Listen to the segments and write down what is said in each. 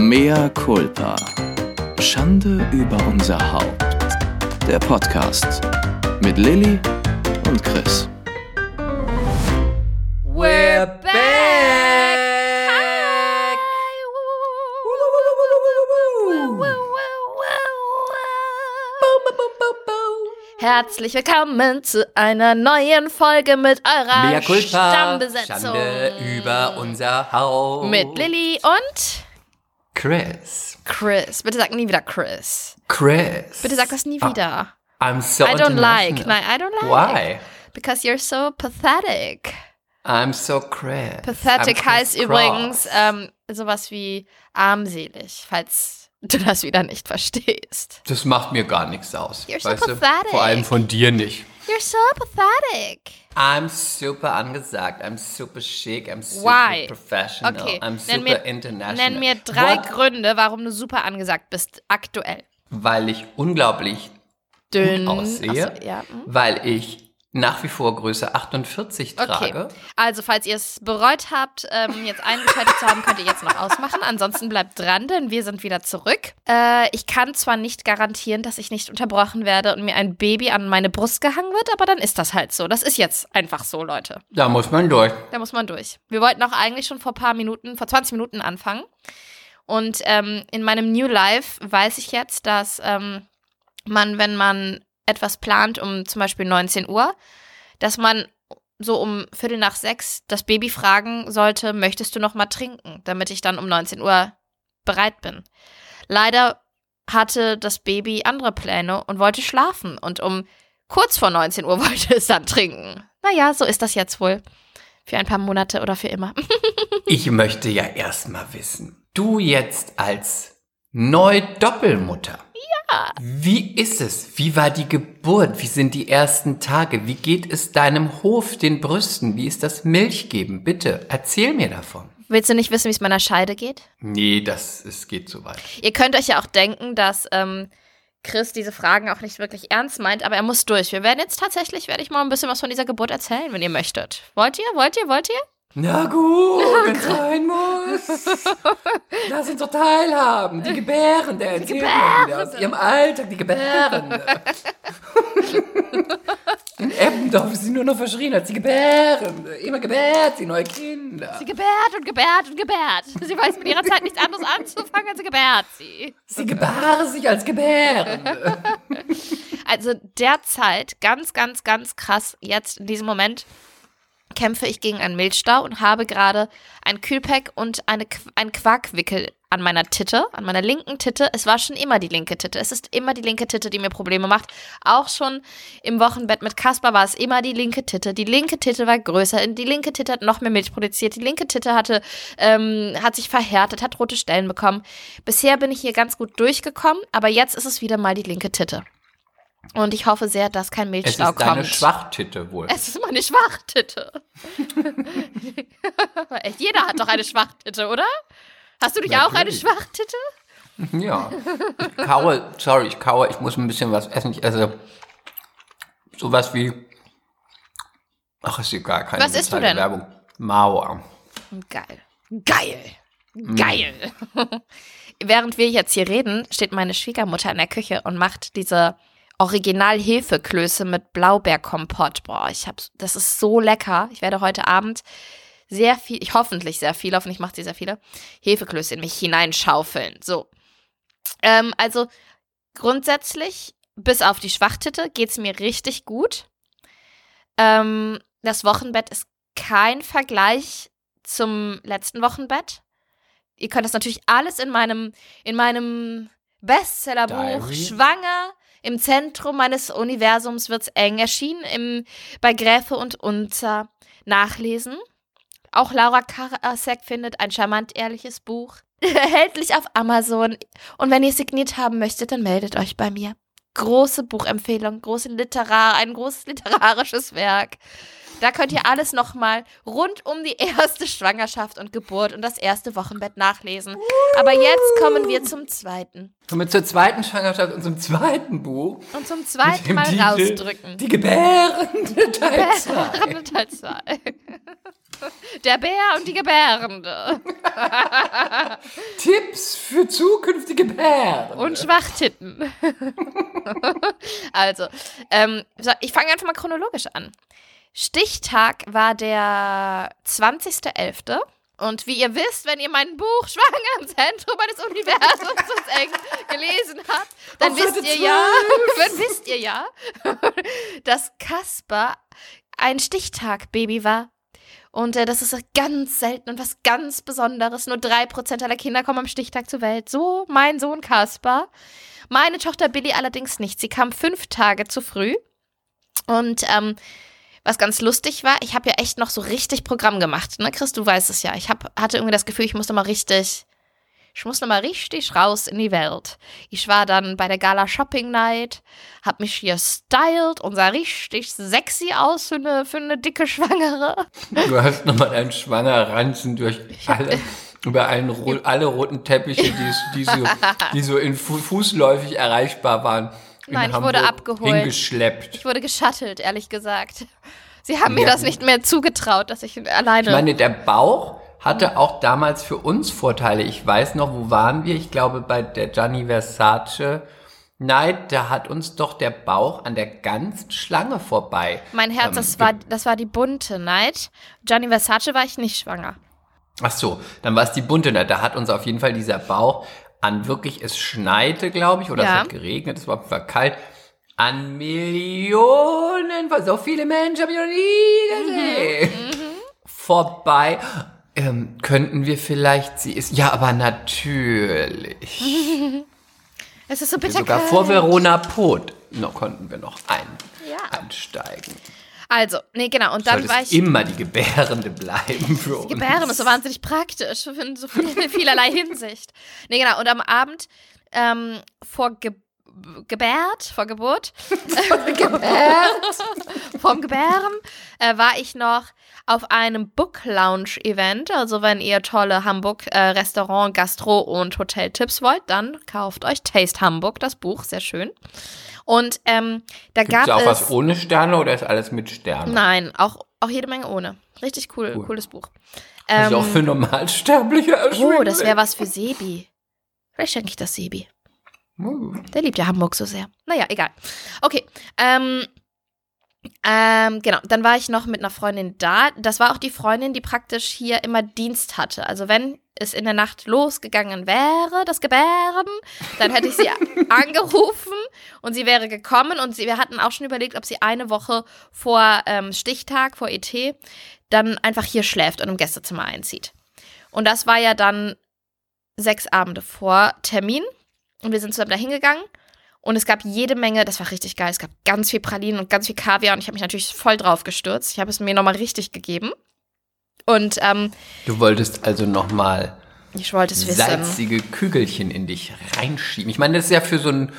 Mea culpa. Schande über unser Haupt. Der Podcast mit Lilly und Chris. We're back! Herzlich willkommen zu einer neuen Folge mit eurer Mea culpa, Stammbesetzung. Schande über unser Haus. Mit Lilly und Chris. Chris. Bitte sag nie wieder Chris. Chris. Bitte sag das nie wieder. I'm so I don't like. Nein, I don't like. Why? Because you're so pathetic. I'm so Chris. Pathetic I'm heißt Chris übrigens ähm, sowas wie armselig, falls du das wieder nicht verstehst. Das macht mir gar nichts aus. You're so weißt du? pathetic. Vor allem von dir nicht. You're so pathetic. I'm super angesagt. I'm super chic. I'm super Why? professional. Okay, I'm nenn super mir, international. nenn mir drei What? Gründe, warum du super angesagt bist, aktuell. Weil ich unglaublich Dünn. aussehe. So, ja. hm. Weil ich nach wie vor Größe 48 Okay. trage. Also, falls ihr es bereut habt, ähm, jetzt eingeschaltet zu haben, könnt ihr jetzt noch ausmachen. Ansonsten bleibt dran, denn wir sind wieder zurück. Äh, ich kann zwar nicht garantieren, dass ich nicht unterbrochen werde und mir ein Baby an meine Brust gehangen wird, aber dann ist das halt so. Das ist jetzt einfach so, Leute. Da muss man durch. Da muss man durch. Wir wollten auch eigentlich schon vor ein paar Minuten, vor 20 Minuten anfangen. Und ähm, in meinem New Life weiß ich jetzt, dass ähm, man, wenn man etwas plant um zum Beispiel 19 Uhr, dass man so um Viertel nach sechs das Baby fragen sollte, möchtest du noch mal trinken, damit ich dann um 19 Uhr bereit bin. Leider hatte das Baby andere Pläne und wollte schlafen und um kurz vor 19 Uhr wollte es dann trinken. Naja, so ist das jetzt wohl. Für ein paar Monate oder für immer. Ich möchte ja erstmal wissen, du jetzt als Neu-Doppelmutter. Wie ist es? Wie war die Geburt? Wie sind die ersten Tage? Wie geht es deinem Hof, den Brüsten? Wie ist das Milchgeben? Bitte, erzähl mir davon. Willst du nicht wissen, wie es meiner Scheide geht? Nee, das es geht zu weit. Ihr könnt euch ja auch denken, dass ähm, Chris diese Fragen auch nicht wirklich ernst meint, aber er muss durch. Wir werden jetzt tatsächlich, werde ich mal ein bisschen was von dieser Geburt erzählen, wenn ihr möchtet. Wollt ihr? Wollt ihr? Wollt ihr? Na gut, wenn es sein muss. Lass uns doch teilhaben. Die Gebärende. Mal wieder aus ihrem Alltag. Die Gebärende. In Eppendorf ist sie nur noch verschrien als die Gebärende. Immer gebärt sie neue Kinder. Sie gebärt und gebärt und gebärt. Sie weiß mit ihrer Zeit nichts anderes anzufangen, als sie gebärt sie. Sie gebare sich als Gebärende. Also derzeit, ganz, ganz, ganz krass, jetzt in diesem Moment kämpfe ich gegen einen Milchstau und habe gerade ein Kühlpack und eine, ein Quarkwickel an meiner Titte, an meiner linken Titte. Es war schon immer die linke Titte. Es ist immer die linke Titte, die mir Probleme macht. Auch schon im Wochenbett mit Kasper war es immer die linke Titte. Die linke Titte war größer. Die linke Titte hat noch mehr Milch produziert. Die linke Titte hatte, ähm, hat sich verhärtet, hat rote Stellen bekommen. Bisher bin ich hier ganz gut durchgekommen, aber jetzt ist es wieder mal die linke Titte. Und ich hoffe sehr, dass kein Es Milchstau ist deine kommt. Schwachtitte wohl. Es ist meine Schwachtitte. Echt, jeder hat doch eine Schwachtitte, oder? Hast du nicht auch eine Natürlich. Schwachtitte? Ja. Ich kaue, sorry, ich kaue, ich muss ein bisschen was essen. Ich esse sowas wie. Ach, ist egal, keine Was isst du denn? Werbung. Mauer. Geil. Geil. Geil. Während wir jetzt hier reden, steht meine Schwiegermutter in der Küche und macht diese Original-Hefeklöße mit Blaubeerkompott. Boah, ich hab's, das ist so lecker. Ich werde heute Abend sehr viel, ich hoffentlich sehr viel, hoffentlich macht sie sehr viele, Hefeklöße in mich hineinschaufeln. So. Ähm, also grundsätzlich, bis auf die Schwachtitte, geht's mir richtig gut. Ähm, das Wochenbett ist kein Vergleich zum letzten Wochenbett. Ihr könnt das natürlich alles in meinem, in meinem Bestsellerbuch? Schwanger im Zentrum meines Universums wird's eng erschienen im, bei Gräfe und Unzer nachlesen. Auch Laura Karasek findet ein charmant ehrliches Buch. Erhältlich auf Amazon. Und wenn ihr signiert haben möchtet, dann meldet euch bei mir. Große Buchempfehlung, große Literar, ein großes literarisches Werk. Da könnt ihr alles nochmal rund um die erste Schwangerschaft und Geburt und das erste Wochenbett nachlesen. Aber jetzt kommen wir zum zweiten. Somit zur zweiten Schwangerschaft und zum zweiten Buch. Und zum zweiten Mal Titel rausdrücken. Die Gebärende Teil 2. Teil zwei. Der Bär und die Gebärende. Tipps für zukünftige Bären. Und Schwachtitten. also, ähm, ich fange einfach mal chronologisch an. Stichtag war der 20.11. Und wie ihr wisst, wenn ihr mein Buch Schwanger im Zentrum meines Universums gelesen habt, dann wisst ihr ja, dann wisst ihr ja, dass Kasper ein Stichtag-Baby war. Und äh, das ist ganz selten und was ganz Besonderes. Nur drei Prozent aller Kinder kommen am Stichtag zur Welt. So mein Sohn Kasper. Meine Tochter Billy allerdings nicht. Sie kam fünf Tage zu früh. Und ähm, was ganz lustig war, ich habe ja echt noch so richtig Programm gemacht, ne, Chris, du weißt es ja. Ich hab, hatte irgendwie das Gefühl, ich musste mal richtig, ich musste mal richtig raus in die Welt. Ich war dann bei der Gala Shopping Night, hab mich hier styled und sah richtig sexy aus für eine, für eine dicke Schwangere. Du hast nochmal deinen Schwangerranzen durch alle, über ro- alle roten Teppiche, die, die, so, die so in fu fußläufig erreichbar waren. In Nein, ich wurde abgeholt. Hingeschleppt. Ich wurde geschattelt, ehrlich gesagt. Sie haben mir Ja. das nicht mehr zugetraut, dass ich alleine. Ich meine, der Bauch hatte auch damals für uns Vorteile. Ich weiß noch, wo waren wir? Ich glaube, bei der Gianni Versace Night, da hat uns doch der Bauch an der ganzen Schlange vorbei. mein Herz, ähm, das war, das war die bunte Night. Gianni Versace war ich nicht schwanger. Ach so, dann war es die bunte Night. Da hat uns auf jeden Fall dieser Bauch an wirklich, es schneite, glaube ich, oder Ja. es hat geregnet, es war, war kalt, an Millionen, so viele Menschen habe ich noch nie gesehen. Vorbei. Ähm, könnten wir vielleicht, sie ist, ja, aber natürlich. Es ist so bitter Sogar vor Verona Pot noch konnten wir noch ein, Ja. einsteigen. Also, nee, genau. Und dann war ich. immer die Gebärende bleiben für uns. Gebären ist so wahnsinnig praktisch in so viel, vielerlei Hinsicht. Nee, genau. Und am Abend ähm, vor Ge Gebärt, vor Geburt, Gebärt, vom Gebären, äh, war ich noch auf einem Book Lounge Event. Also wenn ihr tolle Hamburg äh, Restaurant, Gastro und Hoteltipps wollt, dann kauft euch Taste Hamburg, das Buch, sehr schön. Und ähm, da Gibt es gab auch es was ohne Sterne oder ist alles mit Sternen? Nein, auch, auch jede Menge ohne. Richtig cool, Cool. cooles Buch. Also auch Ähm, für Normalsterbliche Oh, das wäre was für Sebi. Vielleicht schenke ich das Sebi. Uh. Der liebt ja Hamburg so sehr. Naja, egal. Okay. Ähm, ähm, genau, dann war ich noch mit einer Freundin da. Das war auch die Freundin, die praktisch hier immer Dienst hatte. Also wenn es in der Nacht losgegangen wäre, das Gebären, dann hätte ich sie angerufen und sie wäre gekommen und sie, wir hatten auch schon überlegt, ob sie eine Woche vor ähm, Stichtag, vor ET, dann einfach hier schläft und im Gästezimmer einzieht. Und das war ja dann sechs Abende vor Termin. Und wir sind zusammen da hingegangen. Und es gab jede Menge, das war richtig geil. Es gab ganz viel Pralinen und ganz viel Kaviar. Und ich habe mich natürlich voll drauf gestürzt. Ich habe es mir nochmal richtig gegeben. Und ähm, Du wolltest also nochmal ich wollte es wissen. salzige Kügelchen in dich reinschieben. Ich meine, das ist ja für so ein,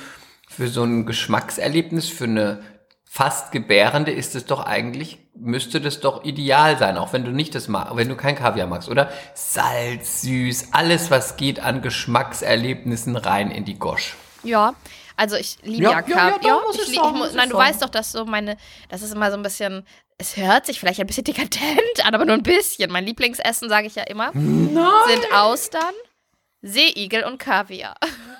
für so ein Geschmackserlebnis, für eine fast Gebärende ist es doch eigentlich, müsste das doch ideal sein, auch wenn du nicht das magst, wenn du kein Kaviar magst, oder? Salz, süß, alles was geht an Geschmackserlebnissen rein in die Gosch. Ja, also ich liebe Ja, ja, ja, ja, Kaviar. doch, muss ich, ich ich Nein, du sagen. weißt doch, dass so meine, das ist immer so ein bisschen, es hört sich vielleicht ein bisschen dekadent an, aber nur ein bisschen. Mein Lieblingsessen, sage ich ja immer, sind Austern, Seeigel und Kaviar.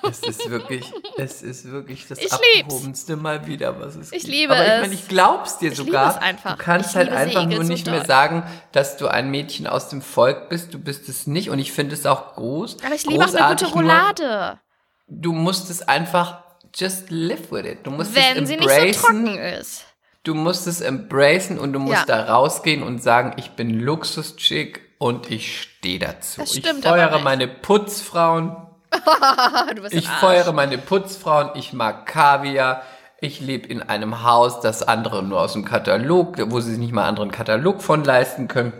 Es ist wirklich, es ist wirklich das Ich lieb's. abgehobenste Mal wieder, was es Ich gibt. liebe Aber ich es. meine, ich glaub's dir Ich sogar. liebe es einfach. Du kannst Ich halt liebe einfach Seeigel nur nicht mehr sagen, dass du ein Mädchen aus dem Volk bist. Du bist es nicht und ich finde es auch groß. Aber ich liebe auch eine gute großartig, nur Roulade, Du musst es einfach just live with it. Du musst wenn es sie nicht so embracen. trocken ist. Du musst es embracen und du musst Ja. da rausgehen und sagen, ich bin Luxuschick und ich stehe dazu. Das ich stimmt aber feuere meine Putzfrauen. Ich feuere meine Putzfrauen, ich mag Kaviar, ich lebe in einem Haus, das andere nur aus dem Katalog, wo sie sich nicht mal einen anderen Katalog von leisten können.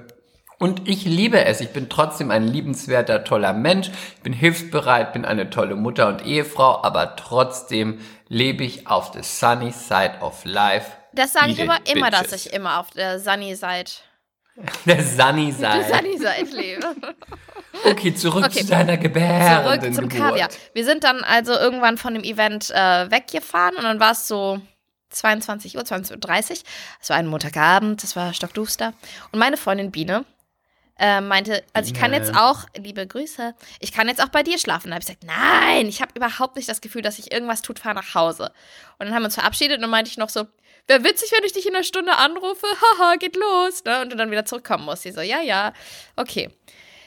Und ich liebe es. Ich bin trotzdem ein liebenswerter, toller Mensch. Ich bin hilfsbereit, bin eine tolle Mutter und Ehefrau, aber trotzdem lebe ich auf the sunny side of life. Das sage ich aber immer, dass bitches. ich immer auf der Sunny-Side Der sunny der side. Sunny-Side lebe. Okay, zurück Okay. zu deiner gebärenden Zurück zum Geburt. Kaviar. Wir sind dann also irgendwann von dem Event äh, weggefahren und dann war es so 22 Uhr, 22.30 Uhr. Es war ein Montagabend, es war stockduster. Und meine Freundin Biene, äh, meinte, also ich kann jetzt auch, liebe Grüße, ich kann jetzt auch bei dir schlafen. Da habe ich gesagt, nein, ich habe überhaupt nicht das Gefühl, dass sich irgendwas tut, fahr nach Hause. Und dann haben wir uns verabschiedet und dann meinte ich noch so, wäre witzig, wenn ich dich in einer Stunde anrufe, haha, geht los, ne? Und du dann wieder zurückkommen musst. Sie so, ja, ja, okay.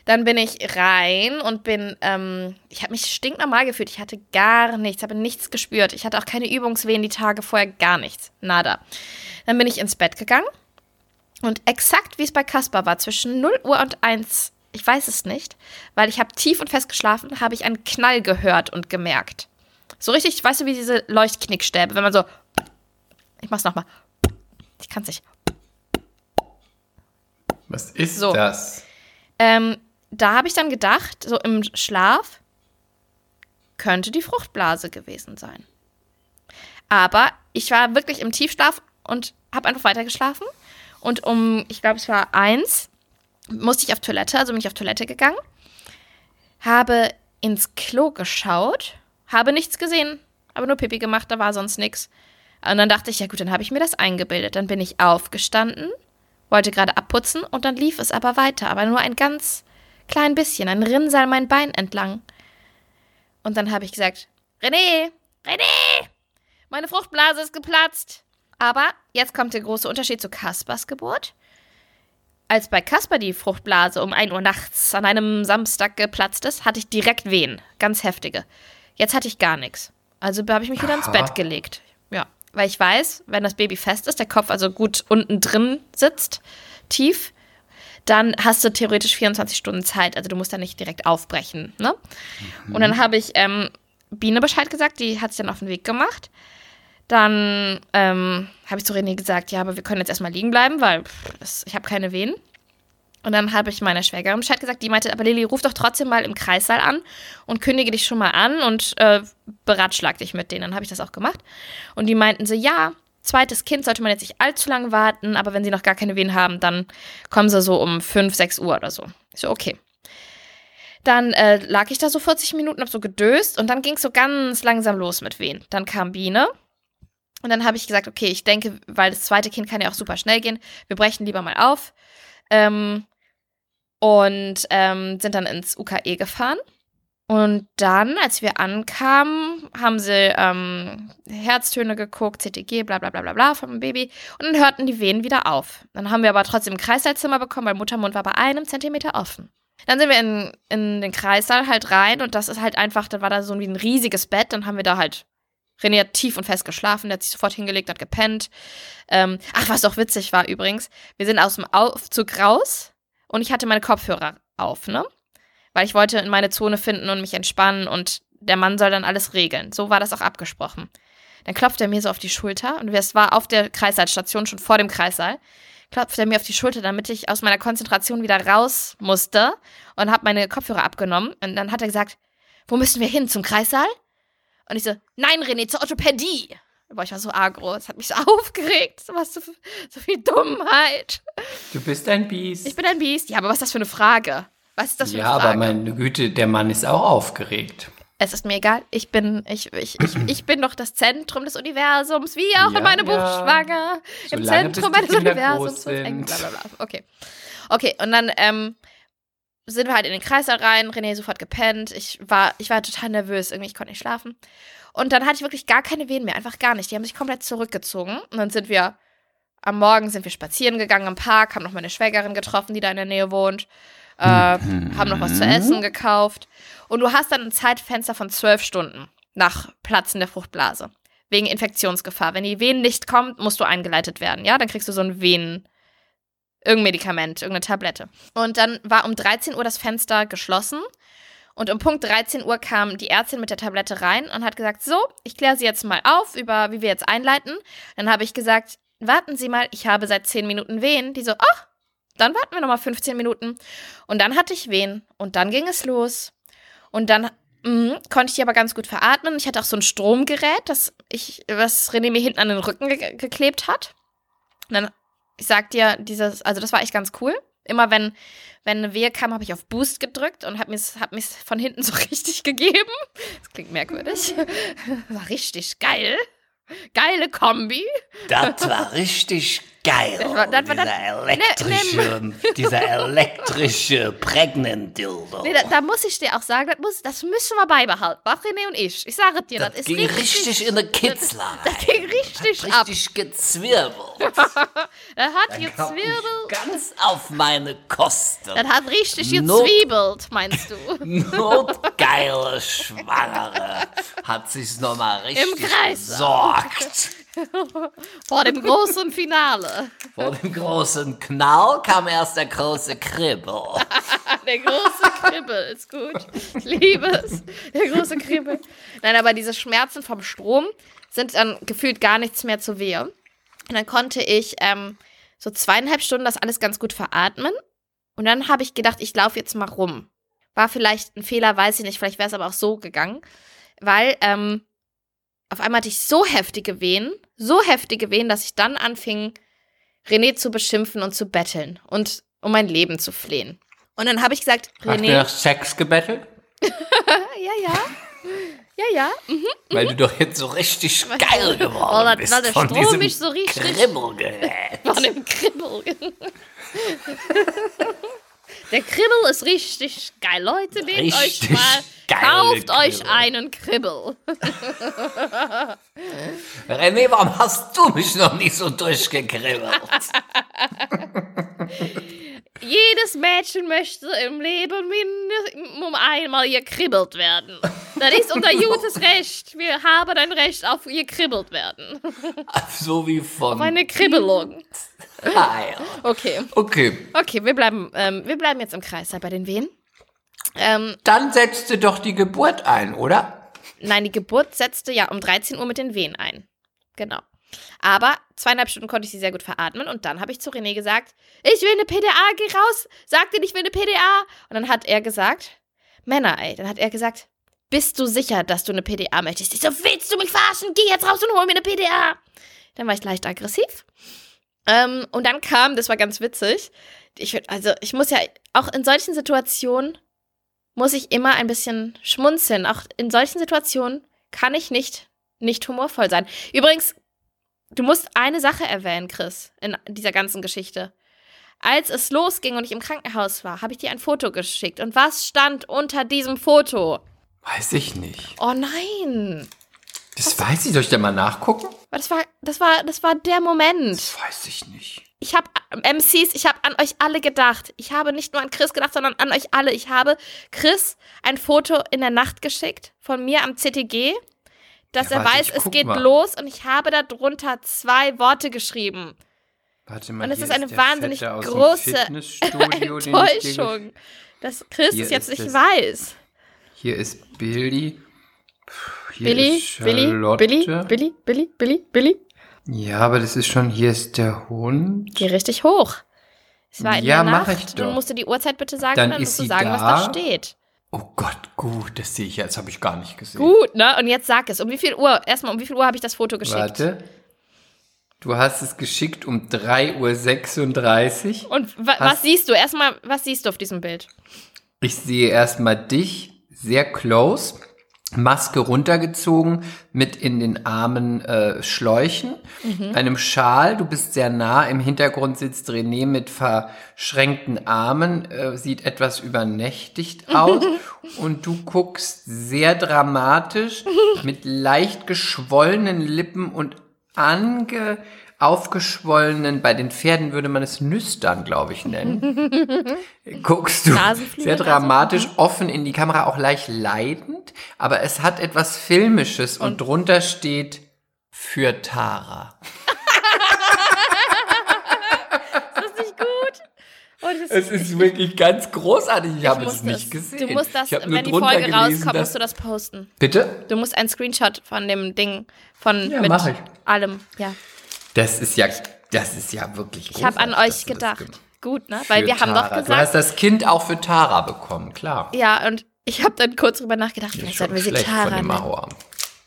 Dann bin ich rein und bin, ähm, ich habe mich stinknormal gefühlt. Ich hatte gar nichts, habe nichts gespürt. Ich hatte auch keine Übungswehen die Tage vorher, gar nichts. Nada. Dann bin ich ins Bett gegangen und exakt wie es bei Kaspar war, zwischen 0 Uhr und 1, ich weiß es nicht, weil ich habe tief und fest geschlafen, habe ich einen Knall gehört und gemerkt. So richtig, weißt du, wie diese Leuchtknickstäbe, wenn man so, ich mach's nochmal. Ich kann's nicht. Was ist So. das? Ähm, da habe ich dann gedacht, so im Schlaf, könnte die Fruchtblase gewesen sein. Aber ich war wirklich im Tiefschlaf und habe einfach weitergeschlafen. Und um, ich glaube, es war eins, musste ich auf Toilette, also bin ich auf Toilette gegangen, habe ins Klo geschaut, habe nichts gesehen, habe nur Pipi gemacht, da war sonst nichts. Und dann dachte ich, ja gut, dann habe ich mir das eingebildet. Dann bin ich aufgestanden, wollte gerade abputzen und dann lief es aber weiter, aber nur ein ganz klein bisschen, ein Rinnsal mein Bein entlang. Und dann habe ich gesagt, René, René, meine Fruchtblase ist geplatzt. Aber jetzt kommt der große Unterschied zu Kaspers Geburt. Als bei Kasper die Fruchtblase um 1 Uhr nachts an einem Samstag geplatzt ist, hatte ich direkt Wehen, ganz heftige. Jetzt hatte ich gar nichts. Also habe ich mich wieder ins. Bett gelegt. Ja, weil ich weiß, wenn das Baby fest ist, der Kopf also gut unten drin sitzt, tief, dann hast du theoretisch 24 Stunden Zeit. Also du musst da nicht direkt aufbrechen. Ne? Und dann habe ich ähm, Biene Bescheid gesagt, die hat sich dann auf den Weg gemacht. Dann ähm, habe ich zu René gesagt, ja, aber wir können jetzt erstmal liegen bleiben, weil pff, ich habe keine Wehen. Und dann habe ich meiner Schwägerin Bescheid gesagt, die meinte, aber Lilly, ruf doch trotzdem mal im Kreissaal an und kündige dich schon mal an und äh, beratschlag dich mit denen. Dann habe ich das auch gemacht. Und die meinten so, ja, zweites Kind sollte man jetzt nicht allzu lange warten, aber wenn sie noch gar keine Wehen haben, dann kommen sie so um 5, 6 Uhr oder so. Ich so, okay. Dann äh, lag ich da so 40 Minuten, hab so gedöst und dann ging es so ganz langsam los mit Wehen. Dann kam Biene und dann habe ich gesagt, okay, ich denke, weil das zweite Kind kann ja auch super schnell gehen, wir brechen lieber mal auf. Ähm, und ähm, sind dann ins UKE gefahren. Und dann, als wir ankamen, haben sie ähm, Herztöne geguckt, CTG, bla bla bla bla bla vom Baby. Und dann hörten die Wehen wieder auf. Dann haben wir aber trotzdem ein Kreissaal bekommen, weil Muttermund war bei einem Zentimeter offen. Dann sind wir in, in den Kreissaal halt rein und das ist halt einfach, da war da so wie ein riesiges Bett. Dann haben wir da halt René hat tief und fest geschlafen, der hat sich sofort hingelegt, hat gepennt. Ähm, ach, was auch witzig war übrigens, wir sind aus dem Aufzug raus und ich hatte meine Kopfhörer auf, ne? Weil ich wollte in meine Zone finden und mich entspannen und der Mann soll dann alles regeln. So war das auch abgesprochen. Dann klopft er mir so auf die Schulter und es war auf der Kreissaalstation, schon vor dem Kreissaal, klopft er mir auf die Schulter, damit ich aus meiner Konzentration wieder raus musste und habe meine Kopfhörer abgenommen. Und dann hat er gesagt, wo müssen wir hin, zum Kreissaal? Und ich so, nein, René, zur Orthopädie. Boah, ich war so agro, es hat mich so aufgeregt. So was, so, so viel Dummheit. Du bist ein Biest. Ich bin ein Biest. Ja, aber was ist das für eine Frage? Was ist das für ja, eine Frage? aber meine Güte, der Mann ist auch aufgeregt. es ist mir egal. Ich bin, ich, ich, ich, ich bin doch das Zentrum des Universums, wie auch Ja, in meine ja. Buchschwanger. Im Solange Zentrum meines Universums. Okay. Okay, und dann ähm, sind wir halt in den Kreissaal rein. René sofort gepennt. Ich war, ich war total nervös. Irgendwie, ich konnte nicht schlafen. Und dann hatte ich wirklich gar keine Wehen mehr. Einfach gar nicht. Die haben sich komplett zurückgezogen. Und dann sind wir am Morgen sind wir spazieren gegangen im Park, haben noch meine Schwägerin getroffen, die da in der Nähe wohnt. Äh, haben noch was zu essen gekauft. Und du hast dann ein Zeitfenster von zwölf Stunden nach Platzen der Fruchtblase. Wegen Infektionsgefahr. Wenn die Wehen nicht kommt, musst du eingeleitet werden. Ja, dann kriegst du so ein Venen. Irgendein Medikament, irgendeine Tablette. Und dann war um 13 Uhr das Fenster geschlossen. Und um Punkt 13 Uhr kam die Ärztin mit der Tablette rein und hat gesagt: So, ich kläre Sie jetzt mal auf, über wie wir jetzt einleiten. Dann habe ich gesagt: Warten Sie mal, ich habe seit 10 Minuten Wehen. Die so: Ach, dann warten wir nochmal 15 Minuten. Und dann hatte ich Wehen. Und dann ging es los. Und dann mhm, konnte ich die aber ganz gut veratmen. Ich hatte auch so ein Stromgerät, das ich, was René mir hinten an den Rücken ge geklebt hat. Und dann, ich sag dir, dieses, also das war echt ganz cool. Immer wenn, wenn eine Wehe kam, habe ich auf Boost gedrückt und habe mir hab mir's von hinten so richtig gegeben. Das klingt merkwürdig. War richtig geil. Geile Kombi. Das war richtig geil. Das war- das war dieser das- elektrische, dieser elektrische Pregnant-Dildo. Nee, da, da muss ich dir auch sagen, das, muss, das müssen wir beibehalten. René und ich. Ich sage dir, das, das ist ging richtig in der Kitzler. Das ging richtig ab. Richtig gezwirbelt. Das hat Hab gezwirbelt. Ganz auf meine Kosten. Das hat richtig Not- gezwiebelt, meinst du? Notgeile Schwangere hat sich nochmal richtig Kreis. besorgt. Vor dem großen Finale. Vor dem großen Knall kam erst der große Kribbel. Der große Kribbel ist gut. Ich liebe es. Der große Kribbel. Nein, aber diese Schmerzen vom Strom sind dann gefühlt gar nichts mehr zu wehe. Und dann konnte ich ähm, so zweieinhalb Stunden das alles ganz gut veratmen. Und dann habe ich gedacht, ich laufe jetzt mal rum. War vielleicht ein Fehler, weiß ich nicht. Vielleicht wäre es aber auch so gegangen. Weil ähm, auf einmal hatte ich so heftige Wehen, so heftige Wehen, dass ich dann anfing, René zu beschimpfen und zu betteln und um mein Leben zu flehen. Und dann habe ich gesagt, Hast du René, nach Sex gebettelt? ja, ja, ja, ja. mhm. Weil du doch jetzt So richtig geil Oh, geworden das bist war der von Strom mich so richtig Kribbelgerät. von dem Kribbel. Der Kribbel ist richtig geil. Leute, nehmt euch Richtig mal, geil, kauft der euch Kribbel. einen Kribbel. René, warum hast du mich noch nicht so durchgekribbelt? Jedes Mädchen möchte im Leben mindestens einmal gekribbelt werden. Das ist unser gutes Recht. Wir haben ein Recht auf gekribbelt werden. so wie von Auf eine Kribbelung. Okay. Okay, Okay, wir bleiben, ähm, wir bleiben jetzt im Kreis bei den Wehen. Ähm, dann setzte doch die Geburt ein, oder? nein, die Geburt setzte ja um 13 Uhr mit den Wehen ein. Genau. Aber zweieinhalb Stunden konnte ich sie sehr gut veratmen und dann habe ich zu René gesagt, ich will eine PDA, geh raus, sag dir, ich will eine PDA. Und dann hat er gesagt, Männer, ey, dann hat er gesagt, bist du sicher, dass du eine PDA möchtest? Ich so, willst du mich verarschen? Geh jetzt raus und hol mir eine PDA. Dann war ich leicht aggressiv. Ähm, und dann kam, das war ganz witzig, ich, also ich muss ja, auch in solchen Situationen muss ich immer ein bisschen schmunzeln. Auch in solchen Situationen kann ich nicht, nicht humorvoll sein. Übrigens, du musst eine Sache erwähnen, Chris, in dieser ganzen Geschichte. Als es losging und ich im Krankenhaus war, habe ich dir ein Foto geschickt. Und was stand unter diesem Foto? Weiß ich nicht. Oh nein. Das weiß ich. Soll ich da mal nachgucken? Das war, das war, das war der Moment. Das weiß ich nicht. Ich habe MCs, ich habe an euch alle gedacht. Ich habe nicht nur an Chris gedacht, sondern an euch alle. Ich habe Chris ein Foto in der Nacht geschickt von mir am CTG, dass Ja, er warte, weiß, es geht mal. los und ich habe darunter zwei Worte geschrieben. Warte mal, Und es ist eine der wahnsinnig Fette große Enttäuschung, dass Chris es jetzt ist nicht weiß. Hier ist Billy. Puh, Hier Billy, ist Billy, Charlotte. Billy, Billy, Billy, Billy, Billy. Ja, aber das ist schon, hier ist der Hund. Geh richtig hoch. Es war in Ja, der mach Nacht. ich doch. musst du die Uhrzeit bitte sagen, Dann dann, musst du sagen, was da. da steht. Oh Gott, gut, das sehe ich jetzt, habe ich gar nicht gesehen. Gut, ne? Und jetzt sag es. Um wie viel Uhr? Erstmal, um wie viel Uhr habe ich das Foto geschickt? Warte. Du hast es geschickt um 3.36 Uhr. Und wa was siehst du? Erstmal, was siehst du auf diesem Bild? Ich sehe erstmal dich sehr close, Maske runtergezogen, mit in den Armen äh, Schläuchen, einem Schal. Du bist sehr nah. Im Hintergrund sitzt René mit verschränkten Armen, äh, sieht etwas übernächtigt aus. und du guckst sehr dramatisch mit leicht geschwollenen Lippen und ange aufgeschwollenen, bei den Pferden würde man es Nüstern, glaube ich, nennen. Guckst du sehr dramatisch, offen in die Kamera, auch leicht leidend, aber es hat etwas Filmisches und, drunter steht für Tara. Ist das nicht gut? Oh, das Es ist wirklich ganz großartig. Ich habe musst es nicht gesehen. Du musst das, ich habe wenn die Folge gelesen, rauskommt, dass, musst du das posten. Bitte? Du musst einen Screenshot von dem Ding, von Ja, mit ich. allem. Ja. Das ist ja, das ist ja wirklich Ich habe an euch gedacht. Gut, ne? Weil Für wir haben doch Tara. Du hast gesagt. das Kind auch für Tara bekommen, klar. Ja, und ich habe dann kurz drüber nachgedacht, vielleicht sollten wir sie von Tara. Mauer.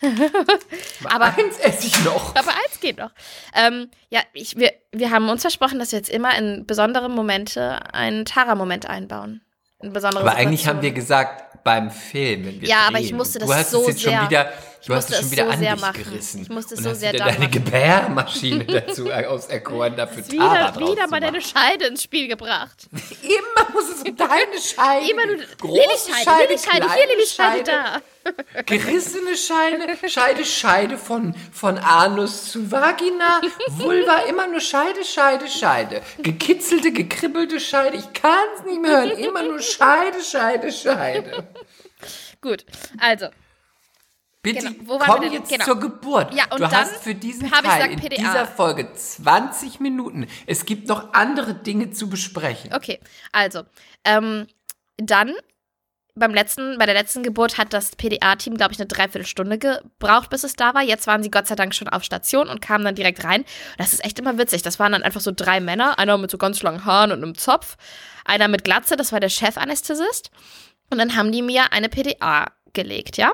Aber Eins esse ich noch. Aber eins geht noch. Ähm, ja, ich, wir, wir haben uns versprochen, dass wir jetzt immer in besondere Momente einen Tara-Moment einbauen. In besondere Aber eigentlich haben wir gesagt, beim Film, wenn wir Ja, drehen. aber ich musste das du hast so es jetzt sehr- schon wieder, du hast es schon wieder so an dich machen. gerissen. Ich musste es so hast sehr wieder deine machen. Gebärmaschine dazu auserkoren, dafür Wieder, wieder mal deine. Scheide ins Spiel gebracht. Immer muss es um deine Scheide Immer nur gehen. Lilly-Scheide, Lilly-Scheide, hier kleine Lilly-Scheide da. Gerissene Scheide, Scheide, Scheide von, von Anus zu Vagina, Vulva, immer nur Scheide, Scheide, Scheide. Gekitzelte, gekribbelte Scheide, ich kann es nicht mehr hören. Immer nur Scheide, Scheide, Scheide. Gut, also, Bitte Genau, komm jetzt Genau. zur Geburt. Ja, und du dann hast für diesen Teil gesagt in PDA. dieser Folge 20 Minuten. Es gibt noch andere Dinge zu besprechen. okay, also, ähm, dann beim letzten, bei der letzten Geburt hat das PDA-Team, glaube ich, eine Dreiviertelstunde gebraucht, bis es da war. Jetzt waren sie Gott sei Dank schon auf Station und kamen dann direkt rein. Das ist echt immer witzig. Das waren dann einfach so drei Männer, einer mit so ganz langen Haaren und einem Zopf, einer mit Glatze, das war der Chefanästhesist. Und dann haben die mir eine PDA gelegt, ja?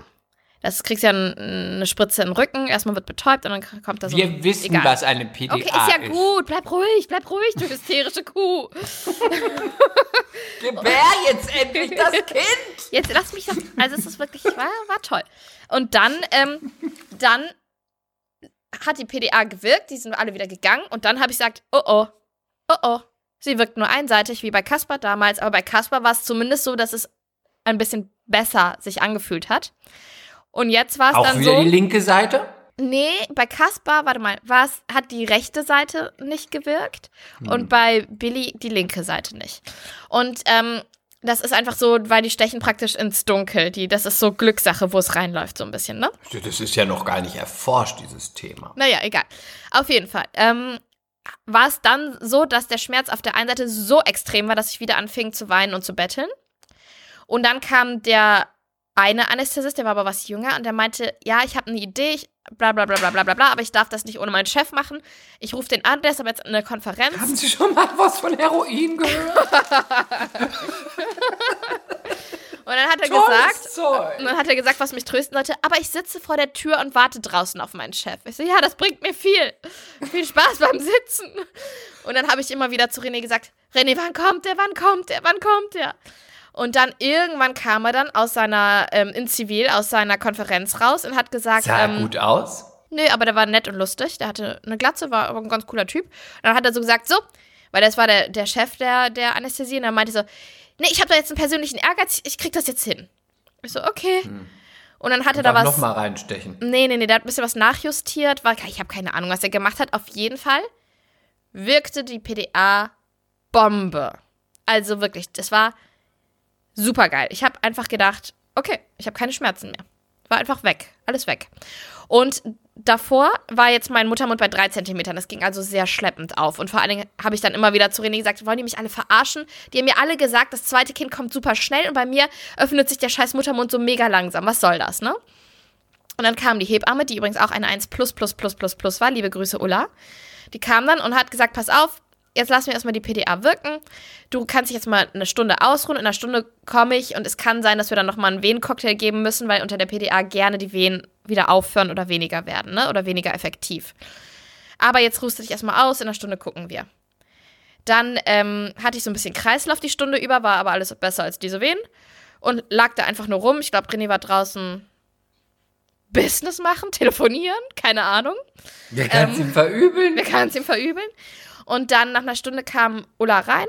Das kriegst ja eine Spritze den Rücken, erstmal wird betäubt und dann kommt da so. Wir ein- wissen, egal. was eine PDA Okay, ist ja ist. gut. Bleib ruhig, bleib ruhig, du hysterische Kuh. Gebär jetzt endlich das Kind. Jetzt lass mich doch. Also es ist wirklich, war, war toll. Und dann, ähm, dann hat die PDA gewirkt, die sind alle wieder gegangen und dann habe ich gesagt, oh oh, oh oh. Sie wirkt nur einseitig, wie bei Kasper damals, aber bei Kasper war es zumindest so, dass es ein bisschen besser sich angefühlt hat. Und jetzt war es dann wieder so. die linke Seite? Nee, bei Kaspar, warte mal, war's, hat die rechte Seite nicht gewirkt und bei Billy die linke Seite nicht. Und ähm, das ist einfach so, weil die stechen praktisch ins Dunkel. Die, das ist so Glückssache, wo es reinläuft, so ein bisschen, ne? Das ist ja noch gar nicht erforscht, dieses Thema. Naja, egal. Auf jeden Fall. Ähm, war es dann so, dass der Schmerz auf der einen Seite so extrem war, dass ich wieder anfing zu weinen und zu betteln. Und dann kam der eine Anästhesist, der war aber was jünger, und der meinte, ja, ich habe eine Idee, ich, bla bla bla bla bla bla bla, aber ich darf das nicht ohne meinen Chef machen. Ich rufe den an, der ist aber jetzt in einer Konferenz. Haben Sie schon mal was von Heroin gehört? Und dann hat er Tolles gesagt, Zeug. Und dann hat er gesagt, was mich trösten sollte, aber ich sitze vor der Tür und warte draußen auf meinen Chef. Ich so, ja, das bringt mir viel. Viel Spaß beim Sitzen. Und dann habe ich immer wieder zu René gesagt, René, wann kommt der, wann kommt der, wann kommt der? Und dann irgendwann kam er dann aus seiner, ähm, in Zivil, aus seiner Konferenz raus und hat gesagt, Sah ähm, gut aus. Nö, aber der war nett und lustig. Der hatte eine Glatze, war aber ein ganz cooler Typ. Und dann hat er so gesagt, so, weil das war der, der Chef der, der Anästhesie, und er meinte so, nee, ich habe da jetzt einen persönlichen Ehrgeiz, ich krieg das jetzt hin. Ich so, okay. Und dann hat er da was. noch mal reinstechen. Nee, nee, nee, der hat ein bisschen was nachjustiert. War, ich habe keine Ahnung, was er gemacht hat. Auf jeden Fall wirkte die PDA Bombe. Also wirklich, das war super geil. Ich habe einfach gedacht, okay, ich habe keine Schmerzen mehr. War einfach weg. Alles weg. Und davor war jetzt mein Muttermund bei drei Zentimetern. Das ging also sehr schleppend auf. Und vor allen Dingen habe ich dann immer wieder zu René gesagt, wollen die mich alle verarschen? Die haben mir alle gesagt, das zweite Kind kommt super schnell und bei mir öffnet sich der scheiß Muttermund so mega langsam. Was soll das, ne? Und dann kam die Hebamme, die übrigens auch eine 1 plus plus plus plus plus war. Liebe Grüße, Ulla. Die kam dann und hat gesagt, pass auf, jetzt lass mir erstmal die PDA wirken. Du kannst dich jetzt mal eine Stunde ausruhen. In einer Stunde komme ich und es kann sein, dass wir dann nochmal einen Venencocktail geben müssen, weil unter der PDA gerne die Venen wieder aufhören oder weniger werden, ne? Oder weniger effektiv. Aber jetzt ruhst du dich erstmal aus, in einer Stunde gucken wir. Dann ähm, hatte ich so ein bisschen Kreislauf die Stunde über, war aber alles besser als diese Venen. Und lag da einfach nur rum. Ich glaube, René war draußen Business machen, telefonieren, keine Ahnung. Wer kann es Ähm, ihm verübeln? Wir können es ihm verübeln. Und dann nach einer Stunde kam Ulla rein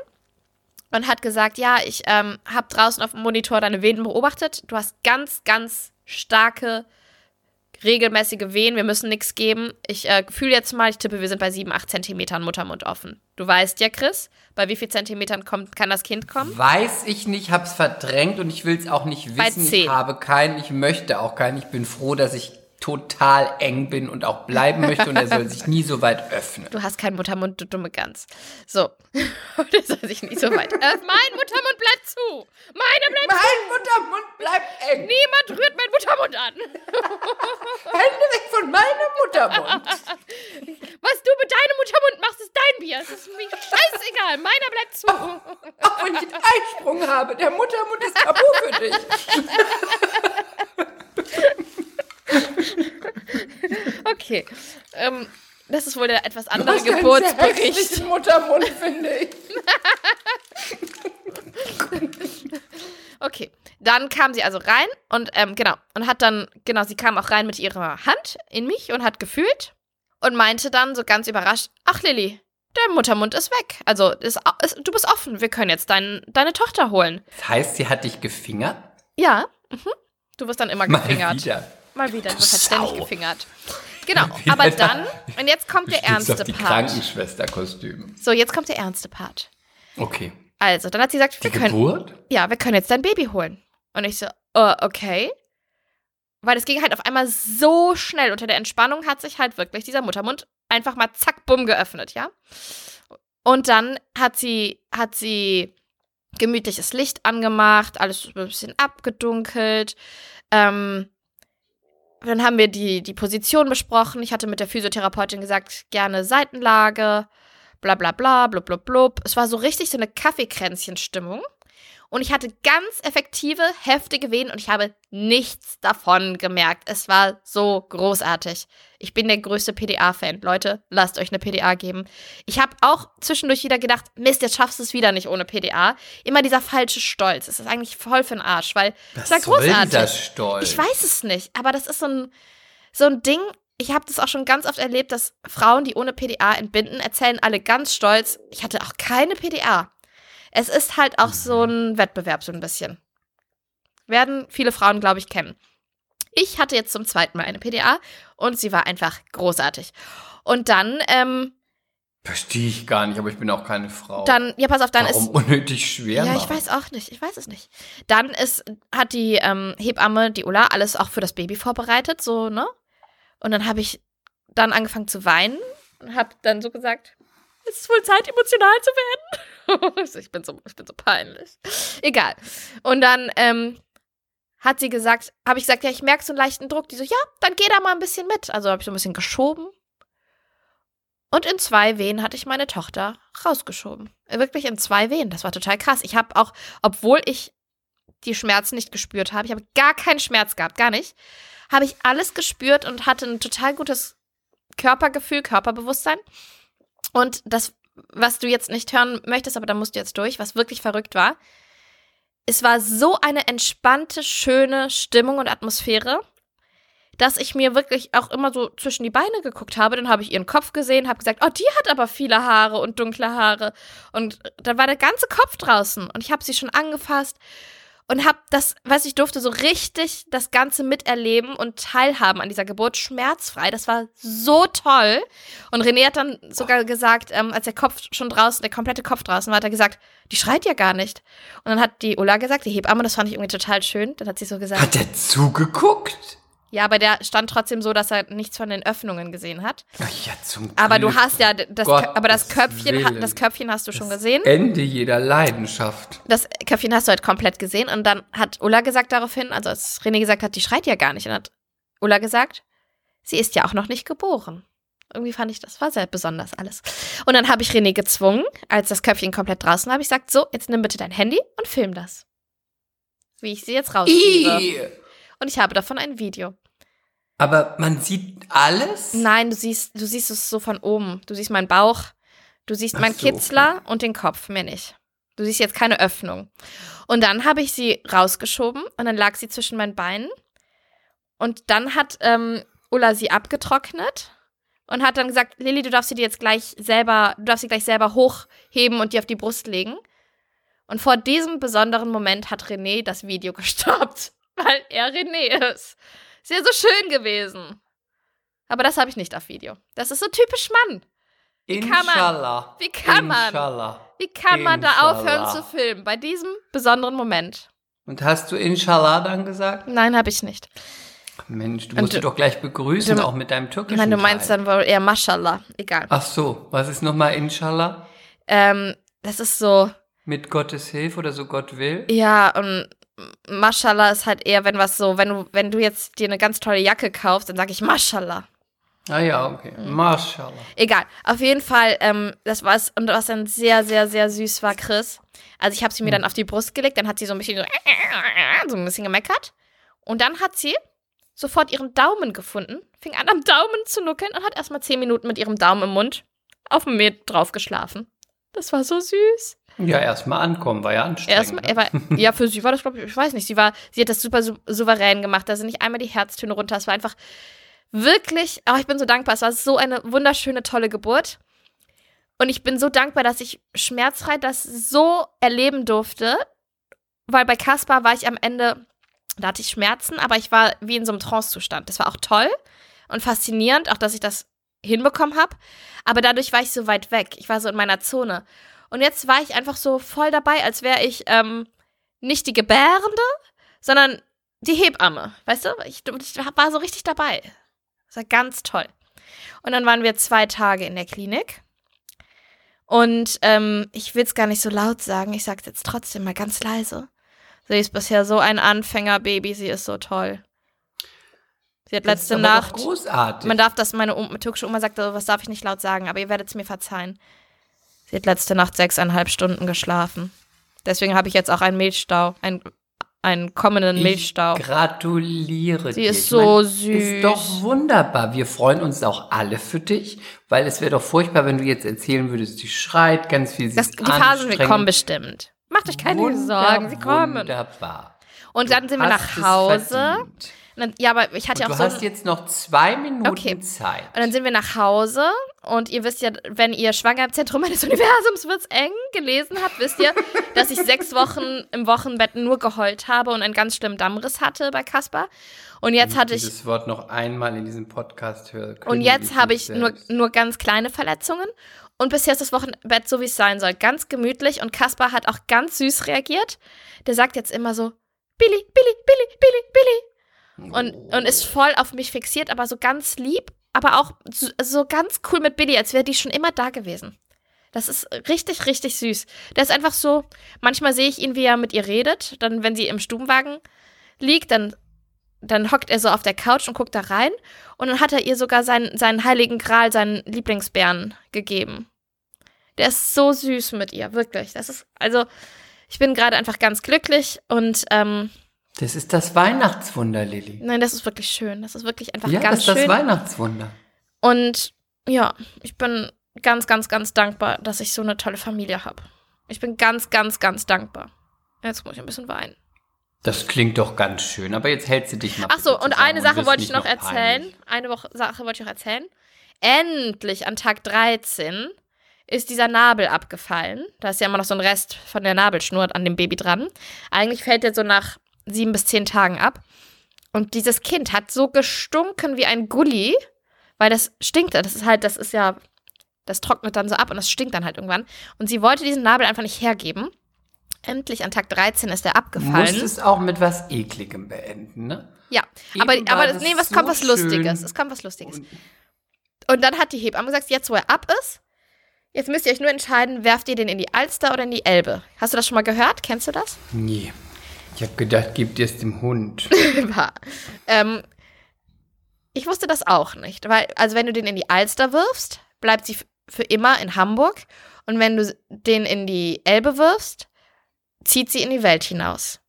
und hat gesagt, ja, ich ähm, habe draußen auf dem Monitor deine Venen beobachtet. Du hast ganz, ganz starke, regelmäßige Venen. Wir müssen nichts geben. Ich äh, fühle jetzt mal, ich tippe, wir sind bei 7, 8 Zentimetern Muttermund offen. Du weißt ja, Chris, bei wie viel Zentimetern kommt, kann das Kind kommen? Weiß ich nicht, hab's verdrängt und ich will es auch nicht wissen. Ich habe keinen, ich möchte auch keinen. Ich bin froh, dass ich total eng bin und auch bleiben möchte und er soll sich nie so weit öffnen. Du hast keinen Muttermund, du dumme Gans. So. Der soll sich nicht so weit. Äh, mein Muttermund bleibt zu. Meine bleibt Mein Muttermund bleibt eng. Niemand rührt meinen Muttermund an. Hände weg von meinem Muttermund. Was du mit deinem Muttermund machst, ist dein Bier. Es ist mir scheißegal. Meiner bleibt zu. Auch wenn ich einen Eisprung habe, der Muttermund ist tabu für dich. Okay. Ähm, das ist wohl der etwas Du andere hast einen sehr Geburtsbericht. hässlichen Muttermund, finde ich. Okay. dann kam sie also rein und ähm, genau, und hat dann, genau, sie kam auch rein mit ihrer Hand in mich und hat gefühlt und meinte dann so ganz überrascht, ach Lilly, der Muttermund ist weg. Also ist, ist, du bist offen, wir können jetzt dein, deine Tochter holen. Das heißt, sie hat dich gefingert? Ja, mhm. du wirst dann immer Mal gefingert. wieder. Mal wieder, du halt ständig gefingert. Genau, aber da. dann, und jetzt kommt der ernste auf die Part. Krankenschwesterkostüm. So, jetzt kommt der ernste Part. Okay. Also, dann hat sie gesagt, Die wir können, Geburt? ja, wir können jetzt dein Baby holen. Und ich so, äh, okay. Weil es ging halt auf einmal so schnell. Unter der Entspannung hat sich halt wirklich dieser Muttermund einfach mal zack, bumm geöffnet, ja. Und dann hat sie, hat sie gemütliches Licht angemacht, alles ein bisschen abgedunkelt. Ähm, dann haben wir die, die Position besprochen. Ich hatte mit der Physiotherapeutin gesagt, gerne Seitenlage, bla bla bla, blub blub blub. Es war so richtig so eine Kaffeekränzchen-Stimmung. Und ich hatte ganz effektive, heftige Wehen und ich habe nichts davon gemerkt. Es war so großartig. Ich bin der größte PDA-Fan. Leute, lasst euch eine PDA geben. Ich habe auch zwischendurch wieder gedacht, Mist, jetzt schaffst du es wieder nicht ohne PDA. Immer dieser falsche Stolz. Es ist eigentlich voll für den Arsch, weil es war soll großartig. dieser Stolz? Ich weiß es nicht, aber das ist so ein, so ein Ding. Ich habe das auch schon ganz oft erlebt, dass Frauen, die ohne PDA entbinden, erzählen alle ganz stolz, ich hatte auch keine PDA. Es ist halt auch so ein Wettbewerb, so ein bisschen. Werden viele Frauen, glaube ich, kennen. Ich hatte jetzt zum zweiten Mal eine PDA und sie war einfach großartig. Und dann, ähm, Verstehe ich gar nicht, aber ich bin auch keine Frau. dann, ja, pass auf, dann Warum ist. unnötig schwer Ja, ich machen? weiß auch nicht. Ich weiß es nicht. Dann ist, hat die ähm, Hebamme, die Ulla, alles auch für das Baby vorbereitet, so, ne? Und dann habe ich dann angefangen zu weinen und habe dann so gesagt, es ist wohl Zeit, emotional zu werden. Ich, bin so, ich bin so peinlich. Egal. Und dann ähm, hat sie gesagt, habe ich gesagt, ja, ich merke so einen leichten Druck. Die so, ja, dann geh da mal ein bisschen mit. Also habe ich so ein bisschen geschoben. Und in zwei Wehen hatte ich meine Tochter rausgeschoben. Wirklich in zwei Wehen. Das war total krass. Ich habe auch, obwohl ich die Schmerzen nicht gespürt habe, ich habe gar keinen Schmerz gehabt, gar nicht, habe ich alles gespürt und hatte ein total gutes Körpergefühl, Körperbewusstsein. Und das, was du jetzt nicht hören möchtest, aber da musst du jetzt durch, was wirklich verrückt war, es war so eine entspannte, schöne Stimmung und Atmosphäre, dass ich mir wirklich auch immer so zwischen die Beine geguckt habe. Dann habe ich ihren Kopf gesehen, habe gesagt, oh, die hat aber viele Haare und dunkle Haare. Und dann war der ganze Kopf draußen und ich habe sie schon angefasst und habe das, weiß ich, durfte so richtig das Ganze miterleben und teilhaben an dieser Geburt schmerzfrei. Das war so toll. Und René hat dann sogar gesagt, ähm, als der Kopf schon draußen, der komplette Kopf draußen war, hat er gesagt, die schreit ja gar nicht. Und dann hat die Ulla gesagt, die Hebamme, das fand ich irgendwie total schön. Dann hat sie so gesagt, Hat der zugeguckt? Ja, aber der stand trotzdem so, dass er nichts von den Öffnungen gesehen hat. Ach ja, zum Aber du Glück. hast ja das, aber das Köpfchen, ha- das Köpfchen hast du schon gesehen. Ende jeder Leidenschaft. Das Köpfchen hast du halt komplett gesehen. Und dann hat Ulla gesagt daraufhin, also als René gesagt hat, die schreit ja gar nicht. Und hat Ulla gesagt, sie ist ja auch noch nicht geboren. Irgendwie fand ich, das war sehr besonders alles. Und dann habe ich René gezwungen, als das Köpfchen komplett draußen war, habe ich gesagt, so, jetzt nimm bitte dein Handy und film das. Wie ich sie jetzt rausschiebe. Ih. Und ich habe davon ein Video. Aber man sieht alles? Nein, du siehst, du siehst es so von oben. Du siehst meinen Bauch, du siehst Ach meinen so, Kitzler und den Kopf, mehr nicht. Du siehst jetzt keine Öffnung. Und dann habe ich sie rausgeschoben und dann lag sie zwischen meinen Beinen. Und dann hat ähm, Ulla sie abgetrocknet und hat dann gesagt, Lilly, du darfst sie dir jetzt gleich selber, du darfst sie gleich selber hochheben und die auf die Brust legen. Und vor diesem besonderen Moment hat René das Video gestoppt, weil er René ist. Ist ja so schön gewesen. Aber das habe ich nicht auf Video. Das ist so typisch Mann. kann man- Inshallah. wie kann man? Inshallah. Wie kann man da Inshallah. aufhören zu filmen? Bei diesem besonderen Moment. Und hast du Inshallah dann gesagt? Nein, habe ich nicht. Mensch, du musst du- sie doch gleich begrüßen, du- auch mit deinem türkischen Nein, du meinst Teil. dann wohl eher Mashallah. Egal. Ach so, was ist nochmal Inshallah? Ähm, das ist so, Mit Gottes Hilfe oder so Gott will? ja, und Mashallah ist halt eher, wenn was so, wenn du, wenn du jetzt dir eine ganz tolle Jacke kaufst, dann sage ich Mashallah. Ah ja, okay. Mhm. Mashallah. Egal. Auf jeden Fall, ähm, das war's. Und was dann sehr, sehr, sehr süß war, Chris. Also ich habe sie mir dann auf die Brust gelegt, dann hat sie so ein bisschen so, so ein bisschen gemeckert. Und dann hat sie sofort ihren Daumen gefunden, fing an am Daumen zu nuckeln und hat erstmal zehn Minuten mit ihrem Daumen im Mund auf mir drauf geschlafen. Das war so süß. Ja, erstmal ankommen, war ja anstrengend. Erstmal, ne? war, ja, für sie war das, glaube ich, ich weiß nicht, sie war, sie hat das super sou souverän gemacht, da sind nicht einmal die Herztöne runter, es war einfach wirklich, oh, ich bin so dankbar, es war so eine wunderschöne, tolle Geburt. Und ich bin so dankbar, dass ich schmerzfrei das so erleben durfte, weil bei Kaspar war ich am Ende, da hatte ich Schmerzen, aber ich war wie in so einem Trance-Zustand. Das war auch toll und faszinierend, auch dass ich das hinbekommen habe. Aber dadurch war ich so weit weg. Ich war so in meiner Zone. Und jetzt war ich einfach so voll dabei, als wäre ich ähm, nicht die Gebärende, sondern die Hebamme. Weißt du? Ich, ich war so richtig dabei. Das war ganz toll. Und dann waren wir zwei Tage in der Klinik. Und ähm, ich will es gar nicht so laut sagen, ich sage es jetzt trotzdem mal ganz leise. Sie ist bisher so ein Anfängerbaby, sie ist so toll. Sie hat Das letzte aber doch Nacht. Großartig. Man darf das, meine um, türkische Oma sagte, was darf ich nicht laut sagen, aber ihr werdet es mir verzeihen. Sie hat letzte Nacht sechseinhalb Stunden geschlafen. Deswegen habe ich jetzt auch einen Milchstau, einen, einen kommenden Milchstau. Ich gratuliere Sie dir. ist Ich so mein, süß. Ist doch wunderbar. Wir freuen uns auch alle für dich, weil es wäre doch furchtbar, wenn du jetzt erzählen würdest, sie schreit ganz viel. Sie Das, ist die Phasen wir anstrengend. kommen bestimmt. Macht euch keine Wunder- Sorgen, sie kommen. Wunderbar. Und dann sind wir nach Hause. verdient. Dann, ja, aber ich hatte ja Und auch du so. hast jetzt noch zwei Minuten Okay. Zeit. Und dann sind wir nach Hause und ihr wisst ja, wenn ihr Schwanger im Zentrum meines Universums wird's eng gelesen habt, wisst ihr, dass ich sechs Wochen im Wochenbett nur geheult habe und einen ganz schlimmen Dammriss hatte bei Kaspar. Und jetzt hatte ich dieses Wort noch einmal in diesem Podcast höre. und jetzt habe ich nur, nur ganz kleine Verletzungen. Und bisher ist das Wochenbett so, wie es sein soll. Ganz gemütlich. Und Kaspar hat auch ganz süß reagiert. Der sagt jetzt immer so, Billy, Billy, Billy, Billy, Billy. Und, und ist voll auf mich fixiert, aber so ganz lieb. Aber auch so, so ganz cool mit Billy, als wäre die schon immer da gewesen. Das ist richtig, richtig süß. Der ist einfach so, manchmal sehe ich ihn, wie er mit ihr redet. Dann, wenn sie im Stubenwagen liegt, dann, dann hockt er so auf der Couch und guckt da rein. Und dann hat er ihr sogar seinen, seinen heiligen Gral, seinen Lieblingsbären gegeben. Der ist so süß mit ihr, wirklich. Das ist, also, ich bin gerade einfach ganz glücklich und, ähm, Das ist das Weihnachtswunder, Lilly. nein, das ist wirklich schön. Das ist wirklich einfach Ja, das ganz ist das schön. Weihnachtswunder. Und ja, ich bin ganz, ganz, ganz dankbar, dass ich so eine tolle Familie habe. Ich bin ganz, ganz, ganz dankbar. Jetzt muss ich ein bisschen weinen. Das klingt doch ganz schön, aber jetzt hältst du dich mal. Ach so, und eine Sache wirst wollte ich nicht noch erzählen. peinlich. Eine Woche, Sache wollte ich noch erzählen. Endlich an Tag 13 ist dieser Nabel abgefallen. Da ist ja immer noch so ein Rest von der Nabelschnur an dem Baby dran. Eigentlich fällt der so nach sieben bis zehn Tagen ab. Und dieses Kind hat so gestunken wie ein Gulli, weil das stinkt. Das ist halt, das ist ja, das trocknet dann so ab und das stinkt dann halt irgendwann. Und sie wollte diesen Nabel einfach nicht hergeben. Endlich an Tag 13 ist er Du abgefallen. musst es auch mit was Ekligem beenden, ne? Ja, Eben aber, aber das nee, was so kommt was. Lustiges. Es kommt was Lustiges. Und dann hat die Hebamme gesagt, jetzt wo er ab ist, jetzt müsst ihr euch nur entscheiden, werft ihr den in die Alster oder in die Elbe. Hast du das schon mal gehört? Kennst du das? Nee. Ich habe gedacht, gib dir es dem Hund. War. ähm, ich wusste das auch nicht, weil, also wenn du den in die Alster wirfst, bleibt sie für immer in Hamburg. Und wenn du den in die Elbe wirfst, zieht sie in die Welt hinaus.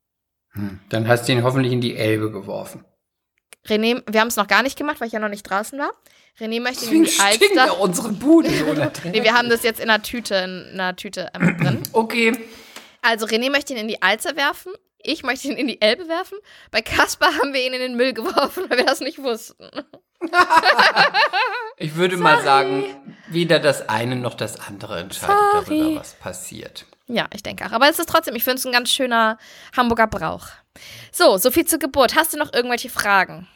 Hm. Dann hast du ihn hoffentlich in die Elbe geworfen. René, wir haben es noch gar nicht gemacht, weil ich ja noch nicht draußen war. René möchte ihn in Deswegen die Alster. unsere Bude so. Nee, wir haben das jetzt in einer Tüte, in einer Tüte ähm, drin. Okay. Also René möchte ihn in die Alster werfen. Ich möchte ihn in die Elbe werfen. Bei Kaspar haben wir ihn in den Müll geworfen, weil wir das nicht wussten. Ich würde mal sagen, weder das eine noch das andere entscheidet Sorry. darüber, was passiert. Ja, ich denke auch. Aber es ist trotzdem, ich finde es ein ganz schöner Hamburger Brauch. So, so viel zur Geburt. Hast du noch irgendwelche Fragen?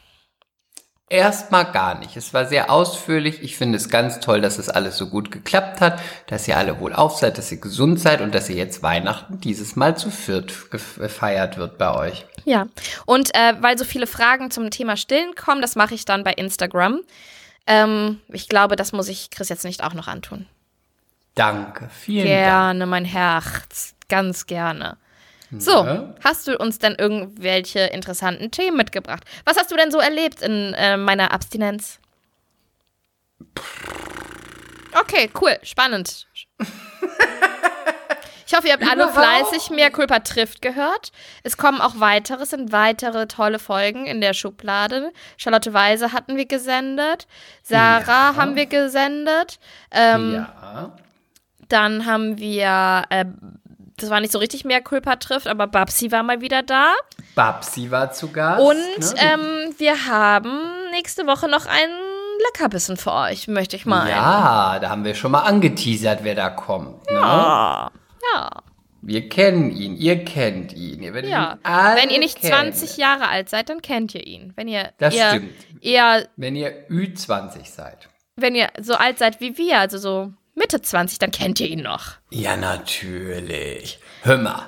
Erstmal gar nicht. Es war sehr ausführlich. Ich finde es ganz toll, dass es alles so gut geklappt hat, dass ihr alle wohlauf seid, dass ihr gesund seid und dass ihr jetzt Weihnachten dieses Mal zu viert gef- gefeiert wird bei euch. Ja. Und äh, weil so viele Fragen zum Thema Stillen kommen, das mache ich dann bei Instagram. Ähm, ich glaube, das muss ich Chris jetzt nicht auch noch antun. Danke. Vielen Dank. Gerne, mein Herz. Ganz gerne. So, Ja. hast du uns denn irgendwelche interessanten Themen mitgebracht? Was hast du denn so erlebt in äh, meiner Abstinenz? Okay, cool, spannend. Ich hoffe, ihr habt alle fleißig mehr Culpa trifft gehört. Es kommen auch weitere, sind weitere tolle Folgen in der Schublade. Charlotte Weise hatten wir gesendet. Sarah Ja. haben wir gesendet. Ähm, ja. dann haben wir äh, das war nicht so richtig mehr Culpa trifft, aber Babsi war mal wieder da. Babsi war zu Gast. Und ne? ähm, wir haben nächste Woche noch einen Leckerbissen für euch, möchte ich meinen. Ja, da haben wir schon mal angeteasert, wer da kommt. Ne? Ja. Ja. Wir kennen ihn, ihr kennt ihn. Ihr ja. ihn Wenn ihr nicht kennen. 20 Jahre alt seid, dann kennt ihr ihn. Wenn ihr Das eher, stimmt. eher, Wenn ihr Ü20 seid. wenn ihr so alt seid wie wir, also so Mitte 20, dann kennt ihr ihn noch. Ja, natürlich. Hör mal.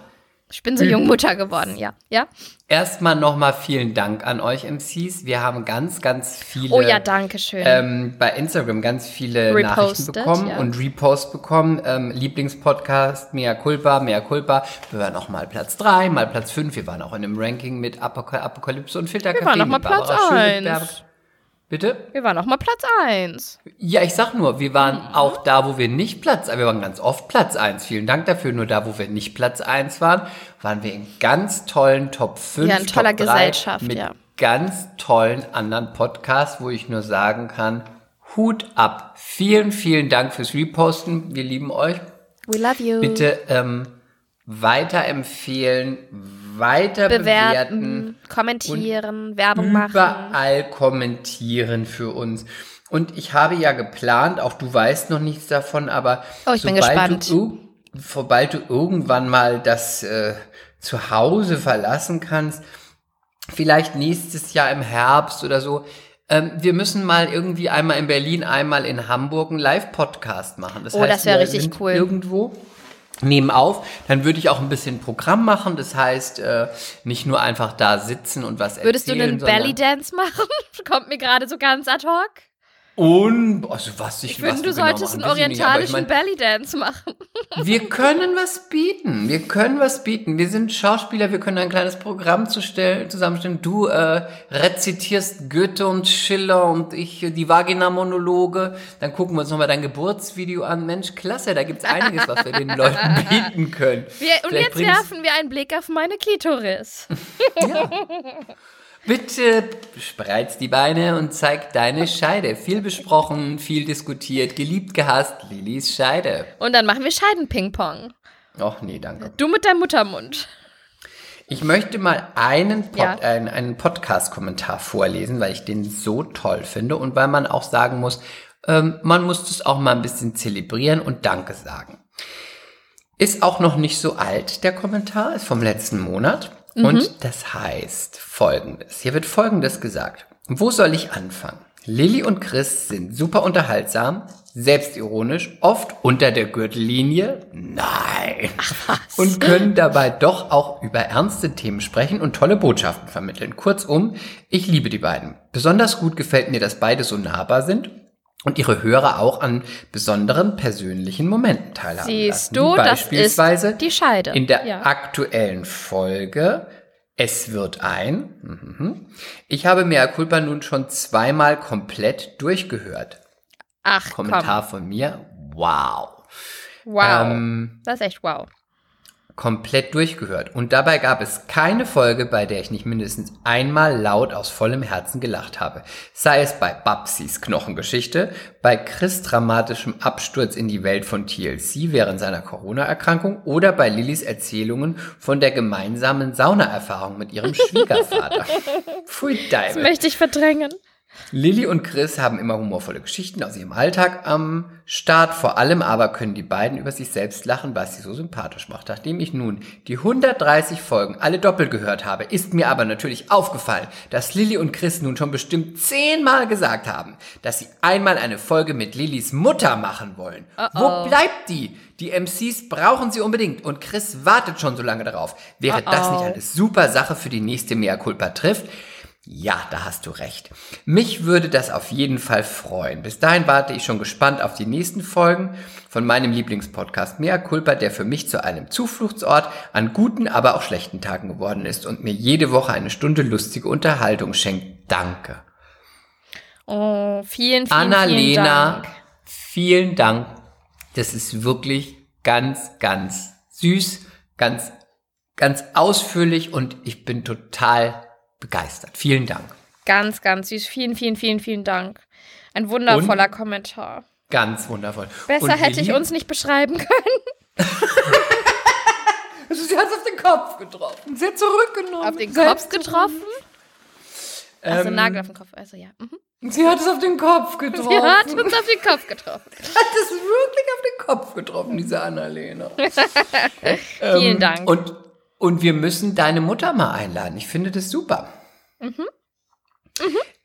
Ich bin so Jungmutter geworden, ja. ja? Erstmal nochmal vielen Dank an euch MCs. Wir haben ganz, ganz viele. Oh ja, danke schön. Ähm, bei Instagram ganz viele Reposted, Nachrichten bekommen ja. und Reposts bekommen. Ähm, Lieblingspodcast, Mea Culpa, Mea Culpa. Wir waren auch mal Platz 3, mal Platz 5. Wir waren auch in einem Ranking mit Apokalypse und Filterkaffee. Wir waren nochmal Platz 1. Bitte? wir waren noch mal Platz 1. Ja, ich sag nur, wir waren Mhm. auch da, wo wir nicht Platz, wir waren ganz oft Platz 1. Vielen Dank dafür. Nur da, wo wir nicht Platz 1 waren, waren wir in ganz tollen Top 5, Ja, in toller Top 3 Gesellschaft, mit ja. ganz tollen anderen Podcasts, wo ich nur sagen kann, Hut ab. Vielen, vielen Dank fürs Reposten. Wir lieben euch. We love you. Bitte ähm, weiterempfehlen, weiter bewerten bewerten, kommentieren, Werbung machen. überall kommentieren für uns. Und ich habe ja geplant, auch du weißt noch nichts davon, aber Oh, ich bin sobald gespannt. Du, sobald du irgendwann mal das äh, Zuhause verlassen kannst, vielleicht nächstes Jahr im Herbst oder so, ähm, wir müssen mal irgendwie einmal in Berlin, einmal in Hamburg einen Live-Podcast machen. Oh, das wär wir richtig cool. Irgendwo nehmen auf, dann würde ich auch ein bisschen Programm machen. Das heißt, äh, nicht nur einfach da sitzen und was Würdest du erzählen. einen sondern- Belly Dance machen? Kommt mir gerade so ganz ad hoc. Und, also was ich, Ich finde, was du wir genau solltest machen, einen ich nicht, ich orientalischen mein, Belly Dance machen. Wir können was bieten. Wir können was bieten. Wir sind Schauspieler, wir können ein kleines Programm zusammenstellen. Du äh, rezitierst Goethe und Schiller und ich äh, die Vagina-Monologe. Dann gucken wir uns nochmal dein Geburtsvideo an. Mensch, klasse, da gibt's einiges, was wir den Leuten bieten können. Wir, und Vielleicht jetzt werfen wir einen Blick auf meine Klitoris. Bitte spreiz die Beine und zeig deine Scheide. Viel besprochen, viel diskutiert, geliebt, gehasst, Lilis Scheide. Und dann machen wir Scheiden-Ping-Pong. Och nee, danke. Du mit deinem Muttermund. Ich möchte mal einen, Pod, Ja. einen, einen Podcast-Kommentar vorlesen, weil ich den so toll finde und weil man auch sagen muss, ähm, man muss das auch mal ein bisschen zelebrieren und Danke sagen. Ist auch noch nicht so alt, der Kommentar, ist vom letzten Monat. Und das heißt folgendes. Hier wird folgendes gesagt. Wo soll ich anfangen? Lilly und Chris sind super unterhaltsam, selbstironisch, oft unter der Gürtellinie. Nein. Und können dabei doch auch über ernste Themen sprechen und tolle Botschaften vermitteln. Kurzum, ich liebe die beiden. Besonders gut gefällt mir, dass beide so nahbar sind und ihre Hörer auch an besonderen persönlichen Momenten teilhaben lassen. Siehst du, Wie das beispielsweise ist die Scheide. in der Ja. aktuellen Folge Es wird ein. Mhm. Ich habe Mea Culpa nun schon zweimal komplett durchgehört. Ach, Kommentar von mir. Wow. komm. Wow. Ähm, das ist echt wow. Komplett durchgehört. Und dabei gab es keine Folge, bei der ich nicht mindestens einmal laut aus vollem Herzen gelacht habe. Sei es bei Babsis Knochengeschichte, bei Chris dramatischem Absturz in die Welt von TLC während seiner Corona-Erkrankung oder bei Lillys Erzählungen von der gemeinsamen Saunaerfahrung mit ihrem Schwiegervater. Pfui Das Deibel. möchte ich verdrängen. Lilly und Chris haben immer humorvolle Geschichten aus ihrem Alltag am Start. Vor allem aber können die beiden über sich selbst lachen, was sie so sympathisch macht. Nachdem ich nun die 130 Folgen alle doppelt gehört habe, ist mir aber natürlich aufgefallen, dass Lilly und Chris nun schon bestimmt zehnmal gesagt haben, dass sie einmal eine Folge mit Lillys Mutter machen wollen. Wo bleibt die? Die MCs brauchen sie unbedingt und Chris wartet schon so lange darauf. Wäre das nicht eine super Sache für die nächste Mea Culpa trifft? Ja, da hast du recht. Mich würde das auf jeden Fall freuen. Bis dahin warte ich schon gespannt auf die nächsten Folgen von meinem Lieblingspodcast Mea Culpa, der für mich zu einem Zufluchtsort an guten, aber auch schlechten Tagen geworden ist und mir jede Woche eine Stunde lustige Unterhaltung schenkt. Danke. Oh, vielen, vielen, Annalena, vielen Dank. vielen Dank. Das ist wirklich ganz, ganz süß, ganz, ganz ausführlich und ich bin total begeistert. Vielen Dank. Ganz, ganz süß. Vielen, vielen, vielen, vielen Dank. Ein wundervoller Kommentar. Ganz wundervoll. Besser Und hätte ich uns nicht beschreiben können. Sie hat es auf den Kopf getroffen. Sie hat zurückgenommen. Auf den Kopf getroffen? Also Ähm, Nagel auf den Kopf. Also ja. Mhm. Sie hat es auf den Kopf getroffen. Sie hat uns auf den Kopf getroffen. hat es wirklich auf den Kopf getroffen, diese Annalena. Vielen Dank. Und, und wir müssen deine Mutter mal einladen. Ich finde das super. Mhm.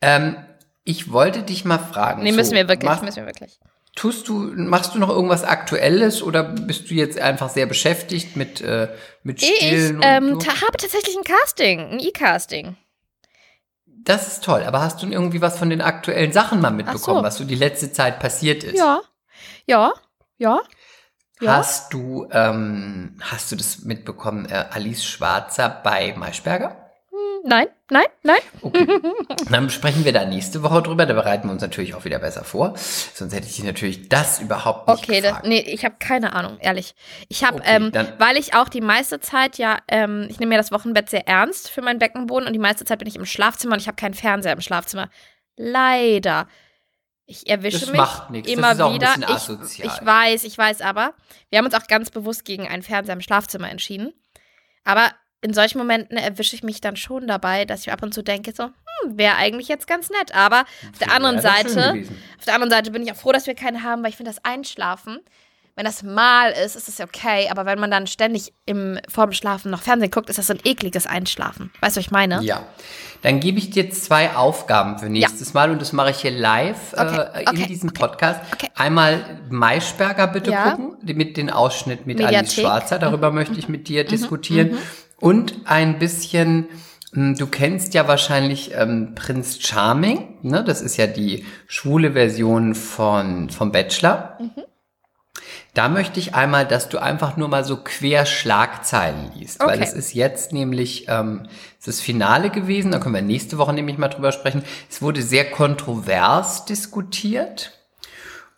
Ähm, ich wollte dich mal fragen. nee, so, müssen wir wirklich, machst- müssen wir wirklich. Tust du, machst du noch irgendwas Aktuelles oder bist du jetzt einfach sehr beschäftigt mit, äh, mit Ich Stillen ähm, und so? habe tatsächlich ein Casting, ein E-Casting. Das ist toll, aber hast du irgendwie was von den aktuellen Sachen mal mitbekommen, so. was so die letzte Zeit passiert ist? Ja, ja, ja. Ja. Hast du, ähm, hast du das mitbekommen, äh, Alice Schwarzer bei Maischberger? Nein, nein, nein. Okay. Dann sprechen wir da nächste Woche drüber. Da bereiten wir uns natürlich auch wieder besser vor. Sonst hätte ich dich natürlich das überhaupt nicht Okay, das, nee, ich habe keine Ahnung, ehrlich. Ich habe, Okay, ähm, weil ich auch die meiste Zeit ja, ähm, ich nehme mir das Wochenbett sehr ernst für meinen Beckenboden und die meiste Zeit bin ich im Schlafzimmer und ich habe keinen Fernseher im Schlafzimmer. Leider. Ich erwische Das mich macht nichts, das immer ist auch ein wieder. bisschen ich, asozial. ich weiß, ich weiß aber. Wir haben uns auch ganz bewusst gegen einen Fernseher im Schlafzimmer entschieden. Aber in solchen Momenten erwische ich mich dann schon dabei, dass ich ab und zu denke, so, hm, wäre eigentlich jetzt ganz nett. Aber auf der anderen Seite, auf der anderen Seite bin ich auch froh, dass wir keine haben, weil ich finde das Einschlafen, wenn das mal ist, ist es okay. Aber wenn man dann ständig im, vorm Schlafen noch Fernsehen guckt, ist das so ein ekliges Einschlafen. Weißt du, was ich meine? Ja. Dann gebe ich dir zwei Aufgaben für nächstes Mal und das mache ich hier live Okay, äh, in okay, diesem Podcast. okay. Einmal Maischberger bitte Ja. gucken, mit den Ausschnitt mit Mediathek. Mhm. Alice Schwarzer. Darüber möchte ich mit dir diskutieren. Und ein bisschen, mh, du kennst ja wahrscheinlich ähm, Prinz Charming, ne? Das ist ja die schwule Version von, vom Bachelor. Mhm. Da möchte ich einmal, dass du einfach nur mal so quer Schlagzeilen liest, weil Okay. es ist jetzt nämlich ähm, es ist das Finale gewesen, da können wir nächste Woche nämlich mal drüber sprechen. Es wurde sehr kontrovers diskutiert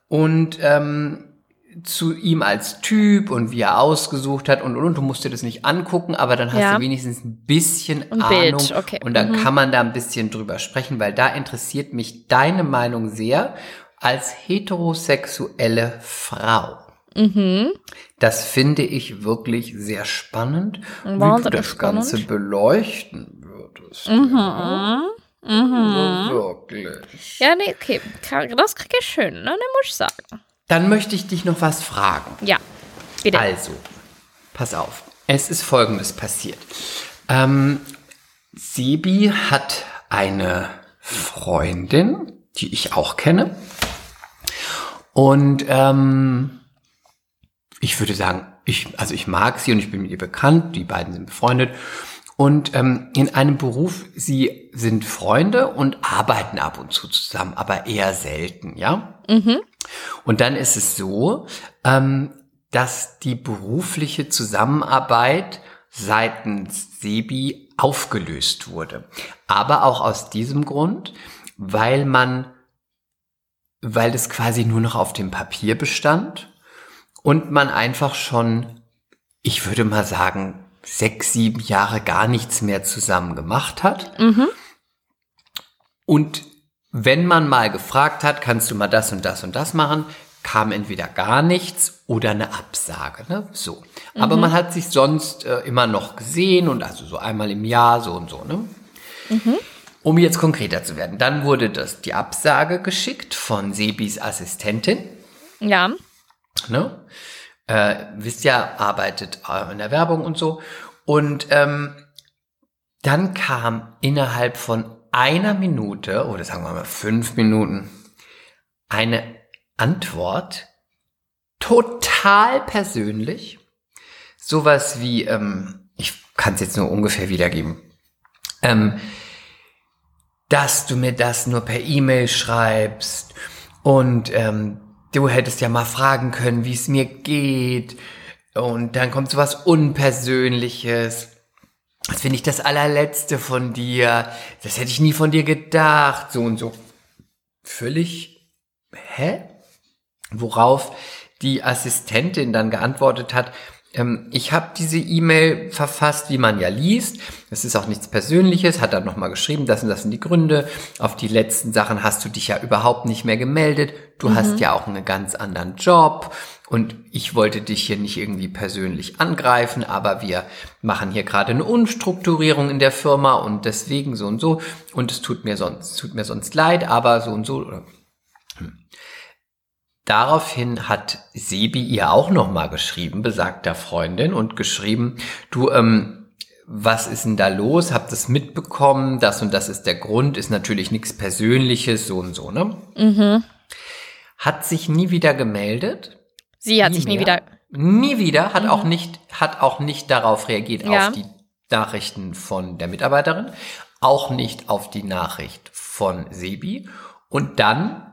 und ähm, zu ihm als Typ und wie er ausgesucht hat und und und. Du musst dir das nicht angucken, aber dann hast Ja. du wenigstens ein bisschen Ein Ahnung okay. und dann Mhm. kann man da ein bisschen drüber sprechen, weil da interessiert mich deine Meinung sehr als heterosexuelle Frau. Mhm. Das finde ich wirklich sehr spannend, wie du das spannend. Ganze beleuchten würdest. Mhm. Also wirklich. Ja, nee, okay. Das kriege ich schön, ne? Ne, muss ich sagen. Dann möchte ich dich noch was fragen. Ja. Bitte. Also, pass auf. Es ist Folgendes passiert. Ähm, Sebi hat eine Freundin, die ich auch kenne. Und ähm, ich würde sagen, ich, also ich mag sie und ich bin mit ihr bekannt. Die beiden sind befreundet. Und ähm, in einem Beruf, sie sind Freunde und arbeiten ab und zu zusammen, aber eher selten, ja? Und dann ist es so, ähm, dass die berufliche Zusammenarbeit seitens Sebi aufgelöst wurde. Aber auch aus diesem Grund, weil man, weil es quasi nur noch auf dem Papier bestand und man einfach schon, ich würde mal sagen, sechs, sieben Jahre gar nichts mehr zusammen gemacht hat. Und wenn man mal gefragt hat, kannst du mal das und das und das machen, kam entweder gar nichts oder eine Absage. Ne? So. Aber man hat sich sonst äh, immer noch gesehen und also so einmal im Jahr so und so. Ne? Um jetzt konkreter zu werden, dann wurde das die Absage geschickt von Sebis Assistentin. Ja. Ne? Äh, wisst ja, arbeitet äh, in der Werbung und so. Und ähm, dann kam innerhalb von einer Minute, oder sagen wir mal fünf Minuten, eine Antwort, total persönlich. Sowas wie, ähm, ich kann es jetzt nur ungefähr wiedergeben, ähm, dass du mir das nur per E-Mail schreibst und ähm, du hättest ja mal fragen können, wie es mir geht. Und dann kommt sowas Unpersönliches. Das finde ich das allerletzte von dir. Das hätte ich nie von dir gedacht. So und so. Völlig, hä? Worauf die Assistentin dann geantwortet hat, ich habe diese E-Mail verfasst, wie man ja liest. Es ist auch nichts Persönliches, hat dann nochmal geschrieben, das und das sind die Gründe. Auf die letzten Sachen hast du dich ja überhaupt nicht mehr gemeldet. Du hast ja auch einen ganz anderen Job. Und ich wollte dich hier nicht irgendwie persönlich angreifen, aber wir machen hier gerade eine Umstrukturierung in der Firma und deswegen so und so. Und es tut mir sonst, tut mir sonst leid, aber so und so. Daraufhin hat Sebi ihr auch nochmal geschrieben, besagter Freundin, und geschrieben, du, ähm, was ist denn da los? Habt es mitbekommen? Das und das ist der Grund, ist natürlich nichts Persönliches, so und so, ne? Mhm. Hat sich nie wieder gemeldet. Sie hat sich nie mehr. wieder. Nie wieder, hat auch nicht, hat auch nicht darauf reagiert, Ja. auf die Nachrichten von der Mitarbeiterin, auch nicht auf die Nachricht von Sebi. Und dann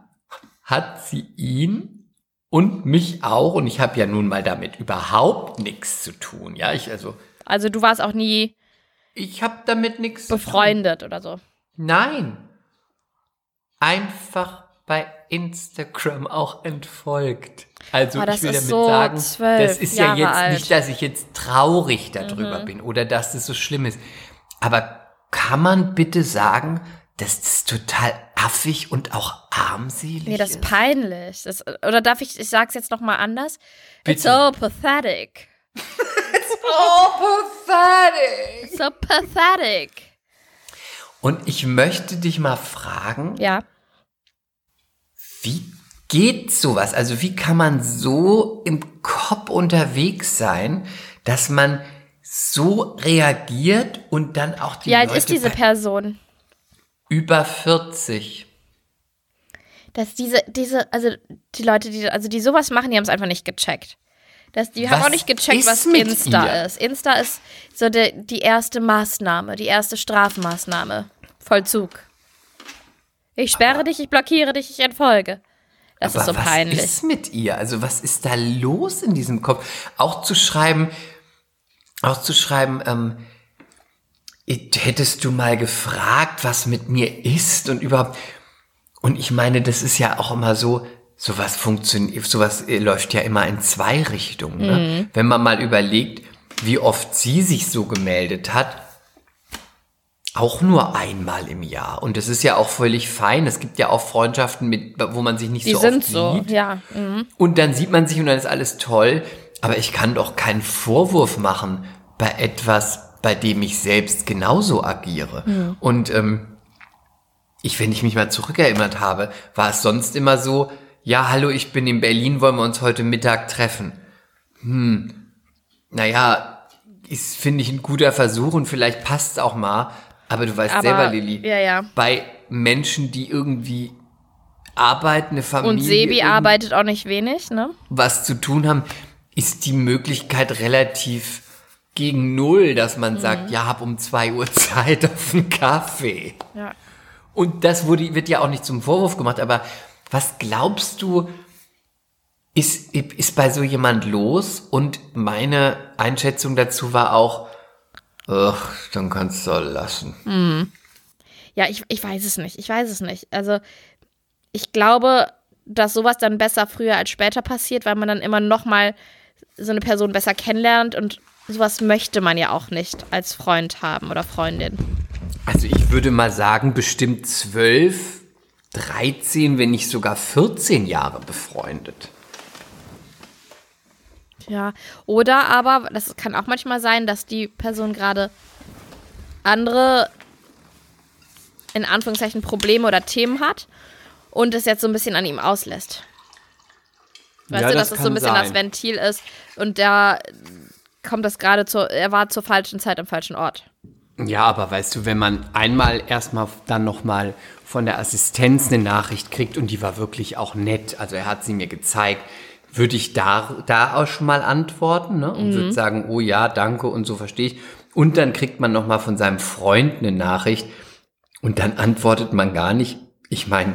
hat sie ihn und mich auch, und ich habe ja nun mal damit überhaupt nichts zu tun. Ja, ich also, Also du warst auch nie ich habe damit nichts zu tun. befreundet oder so. Nein. Einfach bei Instagram auch entfolgt. Also Oh, ich will ist damit so sagen, das ist ja Jahre jetzt alt. Mhm. nicht, dass ich jetzt traurig darüber bin oder dass das so schlimm ist. Aber kann man bitte sagen, dass das total affig und auch armselig Nee, das ist ist? peinlich. Das, oder darf ich, ich sag's jetzt nochmal anders? It's Bitte. so pathetic. Oh, pathetic. So pathetic. Und ich möchte dich mal fragen, Ja. Wie geht sowas? Also wie kann man so im Kopf unterwegs sein, dass man so reagiert und dann auch die Wie alt Leute ist diese Person? über 40? Dass diese, diese, also die Leute, die, also die sowas machen, die haben es einfach nicht gecheckt. Das, die haben Was auch nicht gecheckt, was Insta ihr? ist. Insta ist so die, die erste Maßnahme, die erste Strafmaßnahme. Vollzug. Ich sperre dich, ich blockiere dich, ich entfolge. Das Aber ist so was peinlich. ist mit ihr? Also was ist da los in diesem Kopf? Auch zu schreiben, auch zu schreiben, ähm, hättest du mal gefragt, was mit mir ist und überhaupt. Und ich meine, das ist ja auch immer so, sowas funktioniert, sowas äh, läuft ja immer in zwei Richtungen. Ne? Wenn man mal überlegt, wie oft sie sich so gemeldet hat, auch nur einmal im Jahr. Und das ist ja auch völlig fein. Es gibt ja auch Freundschaften, mit, wo man sich nicht die so sind oft so, sieht. ja. Mhm. Und dann sieht man sich und dann ist alles toll. Aber ich kann doch keinen Vorwurf machen bei etwas, bei dem ich selbst genauso agiere. Und ähm, ich, wenn ich mich mal zurückerinnert habe, war es sonst immer so, ja, hallo, ich bin in Berlin, wollen wir uns heute Mittag treffen? Hm, naja, ist, finde ich, ein guter Versuch und vielleicht passt es auch mal. Aber du weißt Aber- selber, Lilly, ja, ja. bei Menschen, die irgendwie arbeiten, eine Familie, Und Sebi arbeitet auch nicht wenig, ne? was zu tun haben, ist die Möglichkeit relativ gegen null, dass man sagt, ja, hab um zwei Uhr Zeit auf einen Kaffee. Ja. Und das wurde, wird ja auch nicht zum Vorwurf gemacht, aber was glaubst du, ist, ist bei so jemand los? Und meine Einschätzung dazu war auch, ach, dann kannst du lassen. Ja, ich, ich weiß es nicht. Ich weiß es nicht. Also, ich glaube, dass sowas dann besser früher als später passiert, weil man dann immer noch mal so eine Person besser kennenlernt und sowas möchte man ja auch nicht als Freund haben oder Freundin. Also ich würde mal sagen, bestimmt zwölf, 13, wenn nicht sogar 14 Jahre befreundet. Ja, oder aber, das kann auch manchmal sein, dass die Person gerade andere, in Anführungszeichen, Probleme oder Themen hat und es jetzt so ein bisschen an ihm auslässt. Weißt Ja, du, das dass es so ein bisschen das sein. Ventil ist und da kommt das gerade zur, er war zur falschen Zeit am falschen Ort. Ja, aber weißt du, wenn man einmal erstmal dann nochmal von der Assistenz eine Nachricht kriegt und die war wirklich auch nett, also er hat sie mir gezeigt, würde ich da, da auch schon mal antworten ne? und würde sagen, oh ja, danke und so verstehe ich. Und dann kriegt man nochmal von seinem Freund eine Nachricht und dann antwortet man gar nicht. Ich meine,